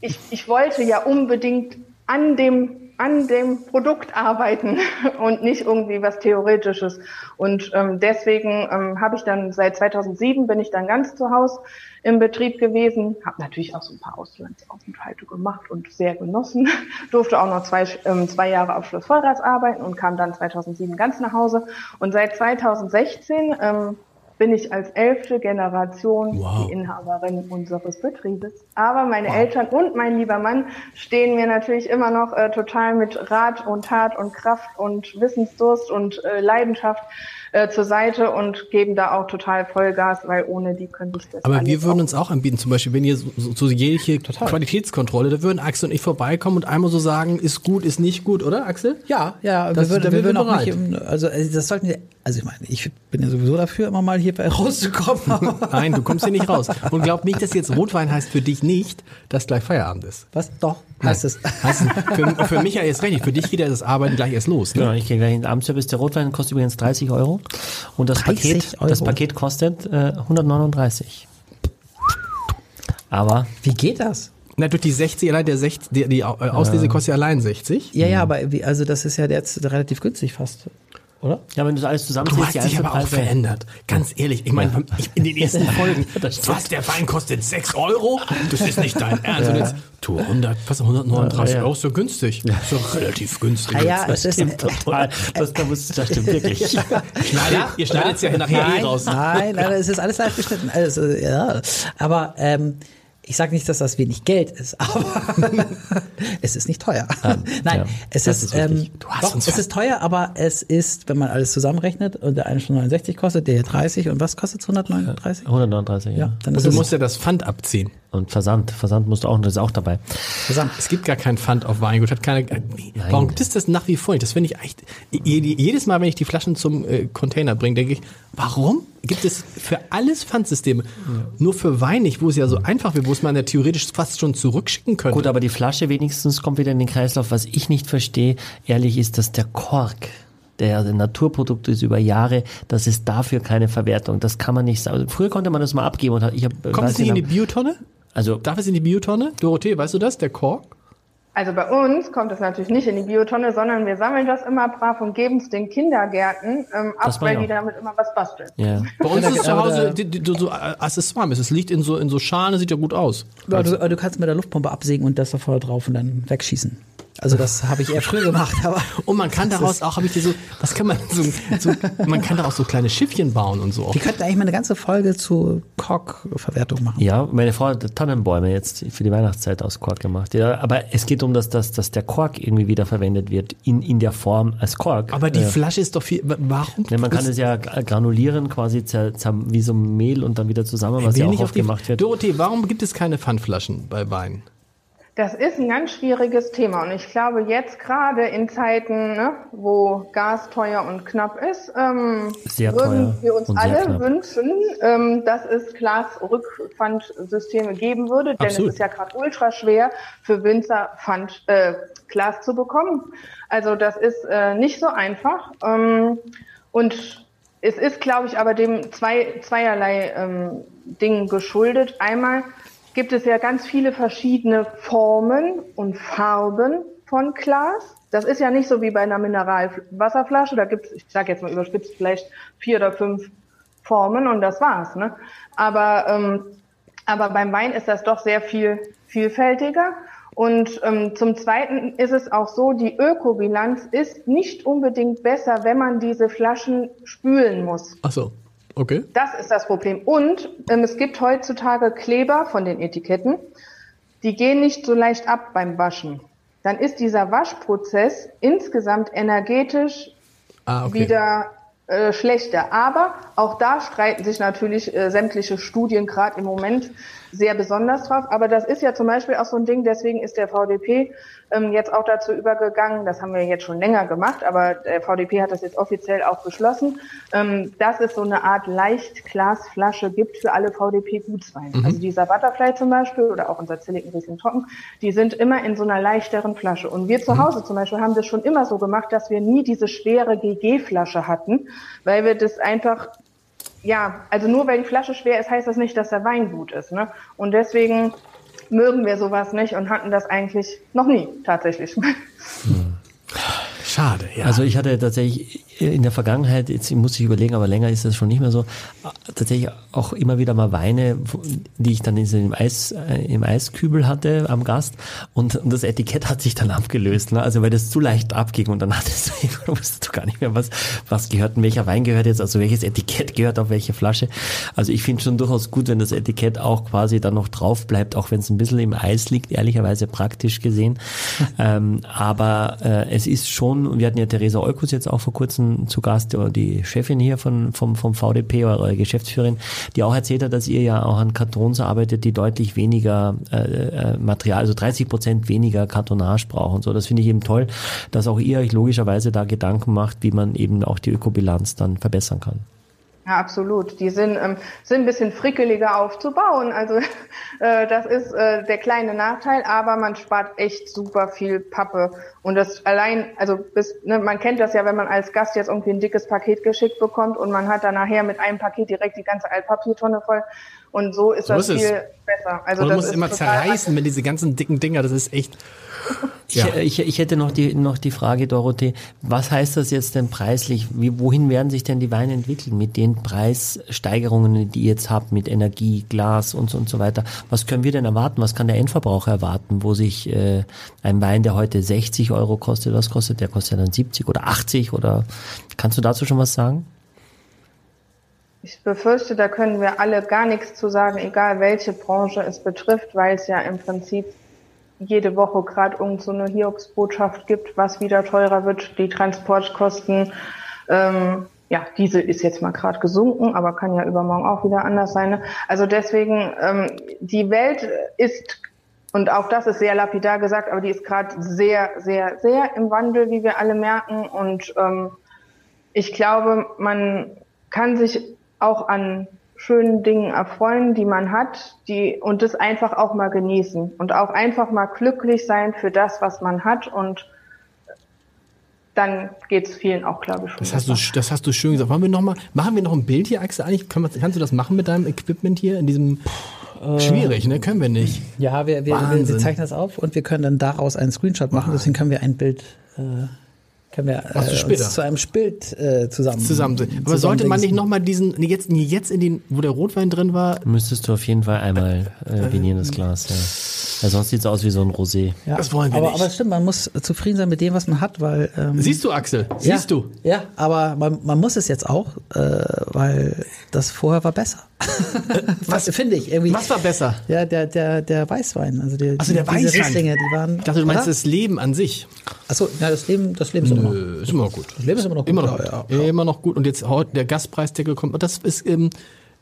ich, ich wollte ja unbedingt an dem an dem Produkt arbeiten (laughs) und nicht irgendwie was Theoretisches. Und ähm, deswegen ähm, habe ich dann seit 2007 bin ich dann ganz zu Hause im Betrieb gewesen, habe natürlich auch so ein paar Auslandsaufenthalte gemacht und sehr genossen, (laughs) durfte auch noch zwei, ähm, zwei Jahre auf Schloss Vollrats arbeiten und kam dann 2007 ganz nach Hause. Und seit 2016 ähm, bin ich als elfte Generation wow. die Inhaberin unseres Betriebes. Aber meine wow. Eltern und mein lieber Mann stehen mir natürlich immer noch äh, total mit Rat und Tat und Kraft und Wissensdurst und äh, Leidenschaft äh, zur Seite und geben da auch total Vollgas, weil ohne die könnte ich das Aber wir würden uns auch anbieten, zum Beispiel, wenn ihr so, so, so jegliche total. Qualitätskontrolle, da würden Axel und ich vorbeikommen und einmal so sagen, ist gut, ist nicht gut, oder Axel? Ja, ja, das, wir würden, wir würden auch nicht, im, also das sollten wir, also ich meine, ich bin ja sowieso dafür, immer mal hier (laughs) rauszukommen. (laughs) Nein, du kommst hier nicht raus. Und glaub nicht, dass jetzt Rotwein heißt für dich nicht, dass gleich Feierabend ist. Was? Doch, heißt es. Heißt, für, für Michael ist richtig, für dich geht ja das Arbeiten gleich erst los. Ne? Genau, ich gehe gleich in den Abendservice. Der Rotwein kostet übrigens 30 Euro. Und das Paket, Euro. das Paket kostet äh, 139. Aber wie geht das? Na, durch die 60, allein der 60, die, die Auslese kostet ja allein 60. Ja, ja, aber wie, also das ist ja jetzt relativ günstig fast oder? Ja, wenn du das alles zusammenziehst, du hast dich aber auch verändert. Ganz ehrlich, ich meine, in den ersten (laughs) Folgen, was, der Wein kostet 6 Euro? Das ist nicht dein (laughs) Ernst. Und jetzt, du, 100, was, 139 Euro, ist so günstig. Ja. So relativ günstig. Ja, das, das stimmt total. Das, das stimmt wirklich. Schneidet, ihr schneidet es ja nachher nein, eh raus. Nein, nein, es ist alles live geschnitten. Also, ja. Aber, ähm, ich sage nicht, dass das wenig Geld ist, (laughs) aber es ist nicht teuer. Ähm, (laughs) Nein, ja, es ist, ist ähm, doch, es ist teuer, aber es ist, wenn man alles zusammenrechnet und der eine schon 69 kostet, der hier 30 und was kostet 139? 139, ja. ja dann und du musst ja das Pfand abziehen. Und Versand, Versand musst du auch, das ist auch dabei. Versand. Es gibt gar kein Pfand auf Weingut, hat keine. Nein. Warum gibt es das nach wie vor nicht? Das finde ich echt. Jedes Mal, wenn ich die Flaschen zum äh, Container bringe, denke ich, warum gibt es für alles Pfandsysteme? Ja. Nur für Wein nicht, wo es ja so einfach wäre, wo es man ja theoretisch fast schon zurückschicken könnte. Gut, aber die Flasche wenigstens kommt wieder in den Kreislauf. Was ich nicht verstehe, ehrlich, ist, dass der Kork der ein Naturprodukt ist über Jahre, das ist dafür keine Verwertung. Das kann man nicht sagen. Früher konnte man das mal abgeben und ich habe. Kommt es nicht in die Biotonne? Also darf es in die Biotonne? Dorothee, weißt du das? Der Kork? Also bei uns kommt es natürlich nicht in die Biotonne, sondern wir sammeln das immer brav und geben es den Kindergärten ähm, ab, weil die damit immer was basteln. Ja. Bei uns ist zu Hause die, die, so Accessoire. Es liegt in so, in so Schalen, sieht ja gut aus. Ja, du, du kannst mit der Luftpumpe absägen und das da voll drauf und dann wegschießen. Also das habe ich eher (laughs) früher gemacht, aber und man kann daraus auch, habe ich dir so, was kann man so, so, man kann daraus so kleine Schiffchen bauen und so. Wir könnten eigentlich mal eine ganze Folge zu Korkverwertung machen. Ja, meine Frau hat Tannenbäume jetzt für die Weihnachtszeit aus Kork gemacht. Ja, aber es geht um das, dass, dass der Kork irgendwie wieder verwendet wird in, in der Form als Kork. Aber die äh, Flasche ist doch viel. Warum? Ne, man kann es ja granulieren, quasi zer, zer, wie so Mehl und dann wieder zusammen, was ja auch oft gemacht wird. Dorothee, warum gibt es keine Pfandflaschen bei Wein? Das ist ein ganz schwieriges Thema und ich glaube jetzt gerade in Zeiten, ne, wo Gas teuer und knapp ist, ähm, würden wir uns alle wünschen, ähm, dass es Glasrückpfandsysteme geben würde, denn Absolut. es ist ja gerade ultra schwer für Winzer Pfand, äh, Glas zu bekommen. Also das ist äh, nicht so einfach. Ähm, Und es ist, glaube ich, aber dem zwei, zweierlei ähm, Dingen geschuldet. Einmal gibt es ja ganz viele verschiedene Formen und Farben von Glas. Das ist ja nicht so wie bei einer Mineralwasserflasche. Da gibt es, ich sage jetzt mal überspitzt, vielleicht vier oder fünf Formen und das war's. Ne? Aber, ähm, aber beim Wein ist das doch sehr viel vielfältiger. Und ähm, zum Zweiten ist es auch so, die Ökobilanz ist nicht unbedingt besser, wenn man diese Flaschen spülen muss. Ach so, okay. Das ist das Problem. Und ähm, es gibt heutzutage Kleber von den Etiketten, die gehen nicht so leicht ab beim Waschen. Dann ist dieser Waschprozess insgesamt energetisch ah, okay. wieder äh, schlechter. Aber auch da streiten sich natürlich äh, sämtliche Studien gerade im Moment sehr besonders drauf. Aber das ist ja zum Beispiel auch so ein Ding, deswegen ist der VDP ähm, jetzt auch dazu übergegangen, das haben wir jetzt schon länger gemacht, aber der VDP hat das jetzt offiziell auch beschlossen, ähm, dass es so eine Art Leichtglasflasche gibt für alle VDP-Gutsweine. Mhm. Also dieser Butterfly zum Beispiel oder auch unser Silicon Riesling Trocken, die sind immer in so einer leichteren Flasche. Und wir zu mhm. Hause zum Beispiel haben das schon immer so gemacht, dass wir nie diese schwere GG-Flasche hatten, weil wir das einfach ja, also nur weil die Flasche schwer ist, heißt das nicht, dass der Wein gut ist. Ne? Und deswegen mögen wir sowas nicht und hatten das eigentlich noch nie tatsächlich. Hm. Schade, ja. Also ich hatte tatsächlich in der Vergangenheit, jetzt muss ich überlegen, aber länger ist das schon nicht mehr so, tatsächlich auch immer wieder mal Weine, die ich dann in im, Eis, äh, im Eiskübel hatte am Gast und, und das Etikett hat sich dann abgelöst, ne? also weil das zu leicht abging und dann hattest du, (laughs) wusstest du gar nicht mehr, was, was gehört und welcher Wein gehört jetzt, also welches Etikett gehört auf welche Flasche. Also ich finde schon durchaus gut, wenn das Etikett auch quasi dann noch drauf bleibt, auch wenn es ein bisschen im Eis liegt, ehrlicherweise praktisch gesehen. (laughs) ähm, aber äh, es ist schon, wir hatten ja Theresa Olkus jetzt auch vor kurzem zu Gast, die Chefin hier von, vom, vom VDP eure Geschäftsführerin, die auch erzählt hat, dass ihr ja auch an Kartons arbeitet, die deutlich weniger äh, äh Material, also 30 Prozent weniger Kartonage brauchen. So, das finde ich eben toll, dass auch ihr euch logischerweise da Gedanken macht, wie man eben auch die Ökobilanz dann verbessern kann. Ja, absolut. Die sind, ähm, sind ein bisschen frickeliger aufzubauen. Also (laughs) äh, das ist äh, der kleine Nachteil, aber man spart echt super viel Pappe. Und das allein, also bis, ne, man kennt das ja, wenn man als Gast jetzt irgendwie ein dickes Paket geschickt bekommt und man hat dann nachher mit einem Paket direkt die ganze Altpapiertonne voll. Und so ist so das ist viel es. besser. Also und du musst immer zerreißen, wenn diese ganzen dicken Dinger, das ist echt. Ja. Ich, ich, ich, hätte noch die, noch die Frage, Dorothee, was heißt das jetzt denn preislich? Wie, wohin werden sich denn die Weine entwickeln mit den Preissteigerungen, die ihr jetzt habt, mit Energie, Glas und so, und so weiter? Was können wir denn erwarten? Was kann der Endverbraucher erwarten, wo sich äh, ein Wein, der heute 60 Euro kostet, was kostet? Der kostet dann 70 oder 80 oder kannst du dazu schon was sagen? Ich befürchte, da können wir alle gar nichts zu sagen, egal welche Branche es betrifft, weil es ja im Prinzip jede Woche gerade irgend so eine Hiobsbotschaft gibt, was wieder teurer wird, die Transportkosten. Ähm, ja, diese ist jetzt mal gerade gesunken, aber kann ja übermorgen auch wieder anders sein. Ne? Also deswegen, ähm, die Welt ist, und auch das ist sehr lapidar gesagt, aber die ist gerade sehr, sehr, sehr im Wandel, wie wir alle merken. Und ähm, ich glaube, man kann sich auch an schönen Dingen erfreuen, die man hat, die und das einfach auch mal genießen und auch einfach mal glücklich sein für das, was man hat und dann geht es vielen auch, glaube ich, schon. Das hast, du, das hast du schön gesagt. Wollen wir noch mal, machen wir noch ein Bild hier, Axel? Eigentlich, kann man, kannst du das machen mit deinem Equipment hier in diesem äh, Schwierig, ne? Können wir nicht. Ja, wir, wir, wir, wir, zeichnen das auf und wir können dann daraus einen Screenshot machen. Deswegen können wir ein Bild äh, können wir äh, uns zu einem Bild äh, zusammen. zusammen. Aber zusammen sollte man nicht nochmal diesen, jetzt, jetzt in den, wo der Rotwein drin war? Müsstest du auf jeden Fall einmal äh, vinieren, das Glas, ja. Ja sonst sieht's aus wie so ein Rosé. Ja, das wollen wir aber, nicht. Aber stimmt, man muss zufrieden sein mit dem, was man hat, weil... Ähm, Siehst du, Axel? Siehst ja, du? Ja, aber man, man muss es jetzt auch, äh, weil das vorher war besser. (laughs) was finde ich irgendwie. Was war besser? Ja, der, der, der Weißwein. Also, die, also der Weißwein. Rieslinge, die waren. Ich dachte, du meinst oder? das Leben an sich. Achso, ja, das Leben, das Leben ist immer noch. Ist immer noch gut. Das Leben ist immer noch gut. Immer noch, ja, ja, immer noch gut. Und jetzt heute der Gastpreisdeckel kommt. Das ist, ähm,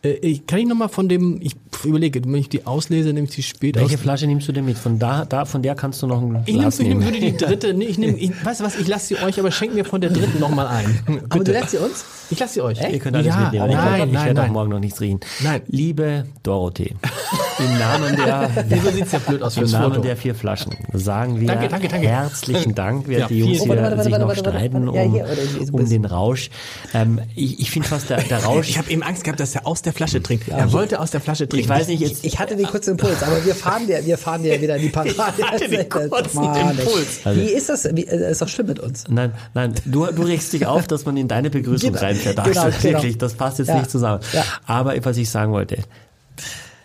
äh, kann ich nochmal von dem, ich überlege, wenn ich die auslese, nehme ich die später Welche aus. Flasche nimmst du denn mit? Von da, da, von der kannst du noch ein ich Glas nehm, nehmen. Ich nehme die dritte, nee, ich nehme, ich, weißt du was, ich lasse sie euch, aber schenk mir von der dritten nochmal ein. (laughs) Bitte. Aber du lässt sie uns? Ich lasse sie euch. Echt? Ihr könnt alles ja, mitnehmen. Nein, ich, nein, ich werde nein. auch morgen noch nichts riechen. Nein. Liebe Dorothee. (laughs) Im Namen der, (laughs) Wieso sieht's ja blöd aus im Namen Foto? der vier Flaschen sagen wir Danke, danke, danke. herzlichen Dank, während Ja, die Jungs hier warte, sich warte, noch streiten. Ja, um, hier, ich- um den Rausch. Ähm, ich ich finde fast, der, der Rausch, Ich habe eben Angst gehabt, dass er aus der Flasche trinkt. Er wollte aus der Flasche trinken. ich weiß nicht, jetzt, Ich hatte den kurzen Impuls, aber wir fahren dir, wir fahren dir wieder in die (laughs) Parade. Ich hatte den kurzen Mann. Impuls. Wie ist das? Wie, äh, ist doch schlimm mit uns. Nein, nein, du, du regst dich auf, dass man in deine Begrüßung Genau, reinfährt. genau, genau. Wirklich, das passt jetzt Ja, nicht zusammen. ja. Aber was ich sagen wollte,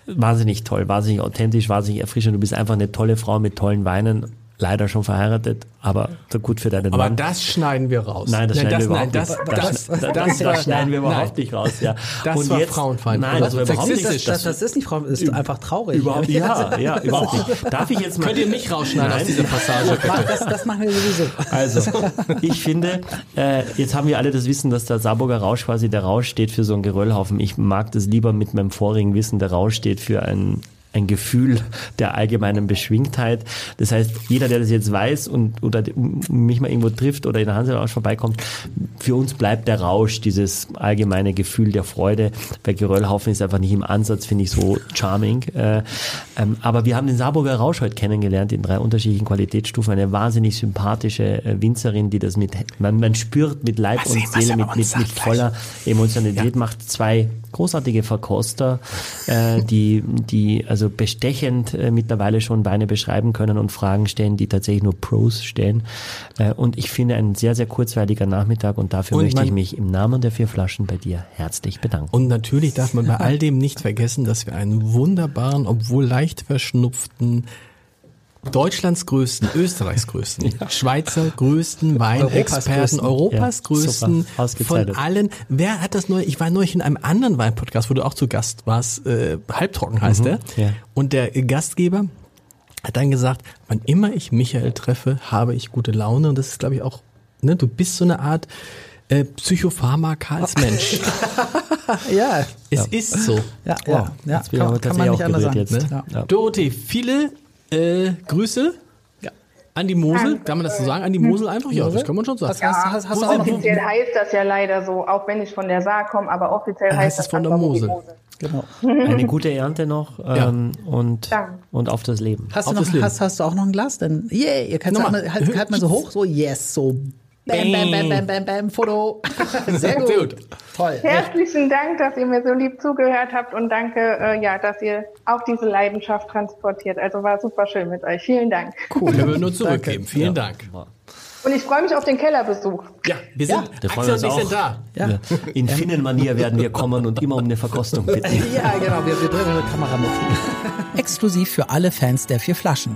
wahnsinnig toll, wahnsinnig authentisch, wahnsinnig erfrischend. Du bist einfach eine tolle Frau mit tollen Weinen. Leider schon verheiratet, aber so gut für deinen Aber Mann. das schneiden wir raus. Nein, das schneiden wir überhaupt das, nicht. Das, Das, das, das, das, das, schneiden wir überhaupt nein. nicht raus. Ja. Das Und war jetzt, frauenfeindlich. Nein, das war Das- überhaupt nicht. Das, das ist nicht Frau, das ist einfach traurig. Überhaupt, ja, ja, überhaupt nicht. (laughs) Darf ich jetzt mal? Könnt ihr nicht rausschneiden aus Nein. dieser Passage, (laughs) das, das machen wir sowieso. Also, (laughs) ich finde, äh, jetzt haben wir alle das Wissen, dass der Saarburger Rausch quasi der Rausch steht für so einen Geröllhaufen. Ich mag das lieber mit meinem vorigen Wissen. Der Rausch steht für ein ein Gefühl der allgemeinen Beschwingtheit. Das heißt, jeder, der das jetzt weiß und oder mich mal irgendwo trifft oder in der Hanselrausch vorbeikommt, für uns bleibt der Rausch, dieses allgemeine Gefühl der Freude. Bei Geröllhaufen ist einfach nicht im Ansatz, finde ich, so charming. Äh, ähm, aber wir haben den Saarburger Rausch heute kennengelernt in drei unterschiedlichen Qualitätsstufen. Eine wahnsinnig sympathische äh, Winzerin, die das mit, man, man spürt mit Leib Mal und was Seele, mit, mit, mit voller Emotionalität macht zwei großartige Verkoster, äh, die, die also bestechend äh, mittlerweile schon Weine beschreiben können und Fragen stellen, die tatsächlich nur Pros stellen. Äh, und ich finde ein sehr, sehr kurzweiliger Nachmittag und dafür Und möchte ich mich im Namen der vier Flaschen bei dir herzlich bedanken. Und natürlich darf man bei all dem nicht vergessen, dass wir einen wunderbaren, obwohl leicht verschnupften, Deutschlands größten, (laughs) Österreichs größten, Schweizer größten Weinexperten, größten. Europas Ja, größten, super, ausgezeichnet. von allen. Wer hat das neu? Ich war neulich in einem anderen Weinpodcast, wo du auch zu Gast warst, äh, Halbtrocken heißt der. ja. Und der Gastgeber hat dann gesagt, wann immer ich Michael treffe, habe ich gute Laune. Und das ist, glaube ich, auch, ne, du bist so eine Art äh, Psychopharmaka als Mensch. (laughs) Ja, es ist so. ja, Wow, ja, ja. jetzt Kann, kann man nicht anders sagen. Ja. Ja. Dorothee, viele äh, Grüße an die Mosel. Kann man das so sagen? An die Mosel einfach? Ja, das kann man schon sagen. Hast, hast, hast, hast Offiziell heißt das ja leider so, auch wenn ich von der Saar komme, aber offiziell Ah, heißt es ist das von der Mosel. genau. (laughs) Eine gute Ernte noch ähm, und, Danke. und auf das Leben. Hast, Auf du das noch, Leben. hast, hast du auch noch ein Glas? Denn, yeah, ihr könnt Nochmal. mal, halt, (laughs) halt mal so hoch, so yes, so bam, bam, bam, bam, bam, bam, Foto. (laughs) Sehr gut. Sehr gut. Toll. Herzlichen Dank, dass ihr mir so lieb zugehört habt und danke, äh, ja, dass ihr auch diese Leidenschaft transportiert. Also war super schön mit euch. Vielen Dank. Cool. Können wir nur zurückgeben. Vielen Dank. Und ich freue mich auf den Kellerbesuch. Ja, wir sind, freuen Axel und uns ich auch. sind da. Ja. In Finnenmanier werden wir kommen und immer um eine Verkostung bitten. (laughs) Ja, genau, wir, wir bringen eine Kamera mit. Exklusiv für alle Fans der vier Flaschen.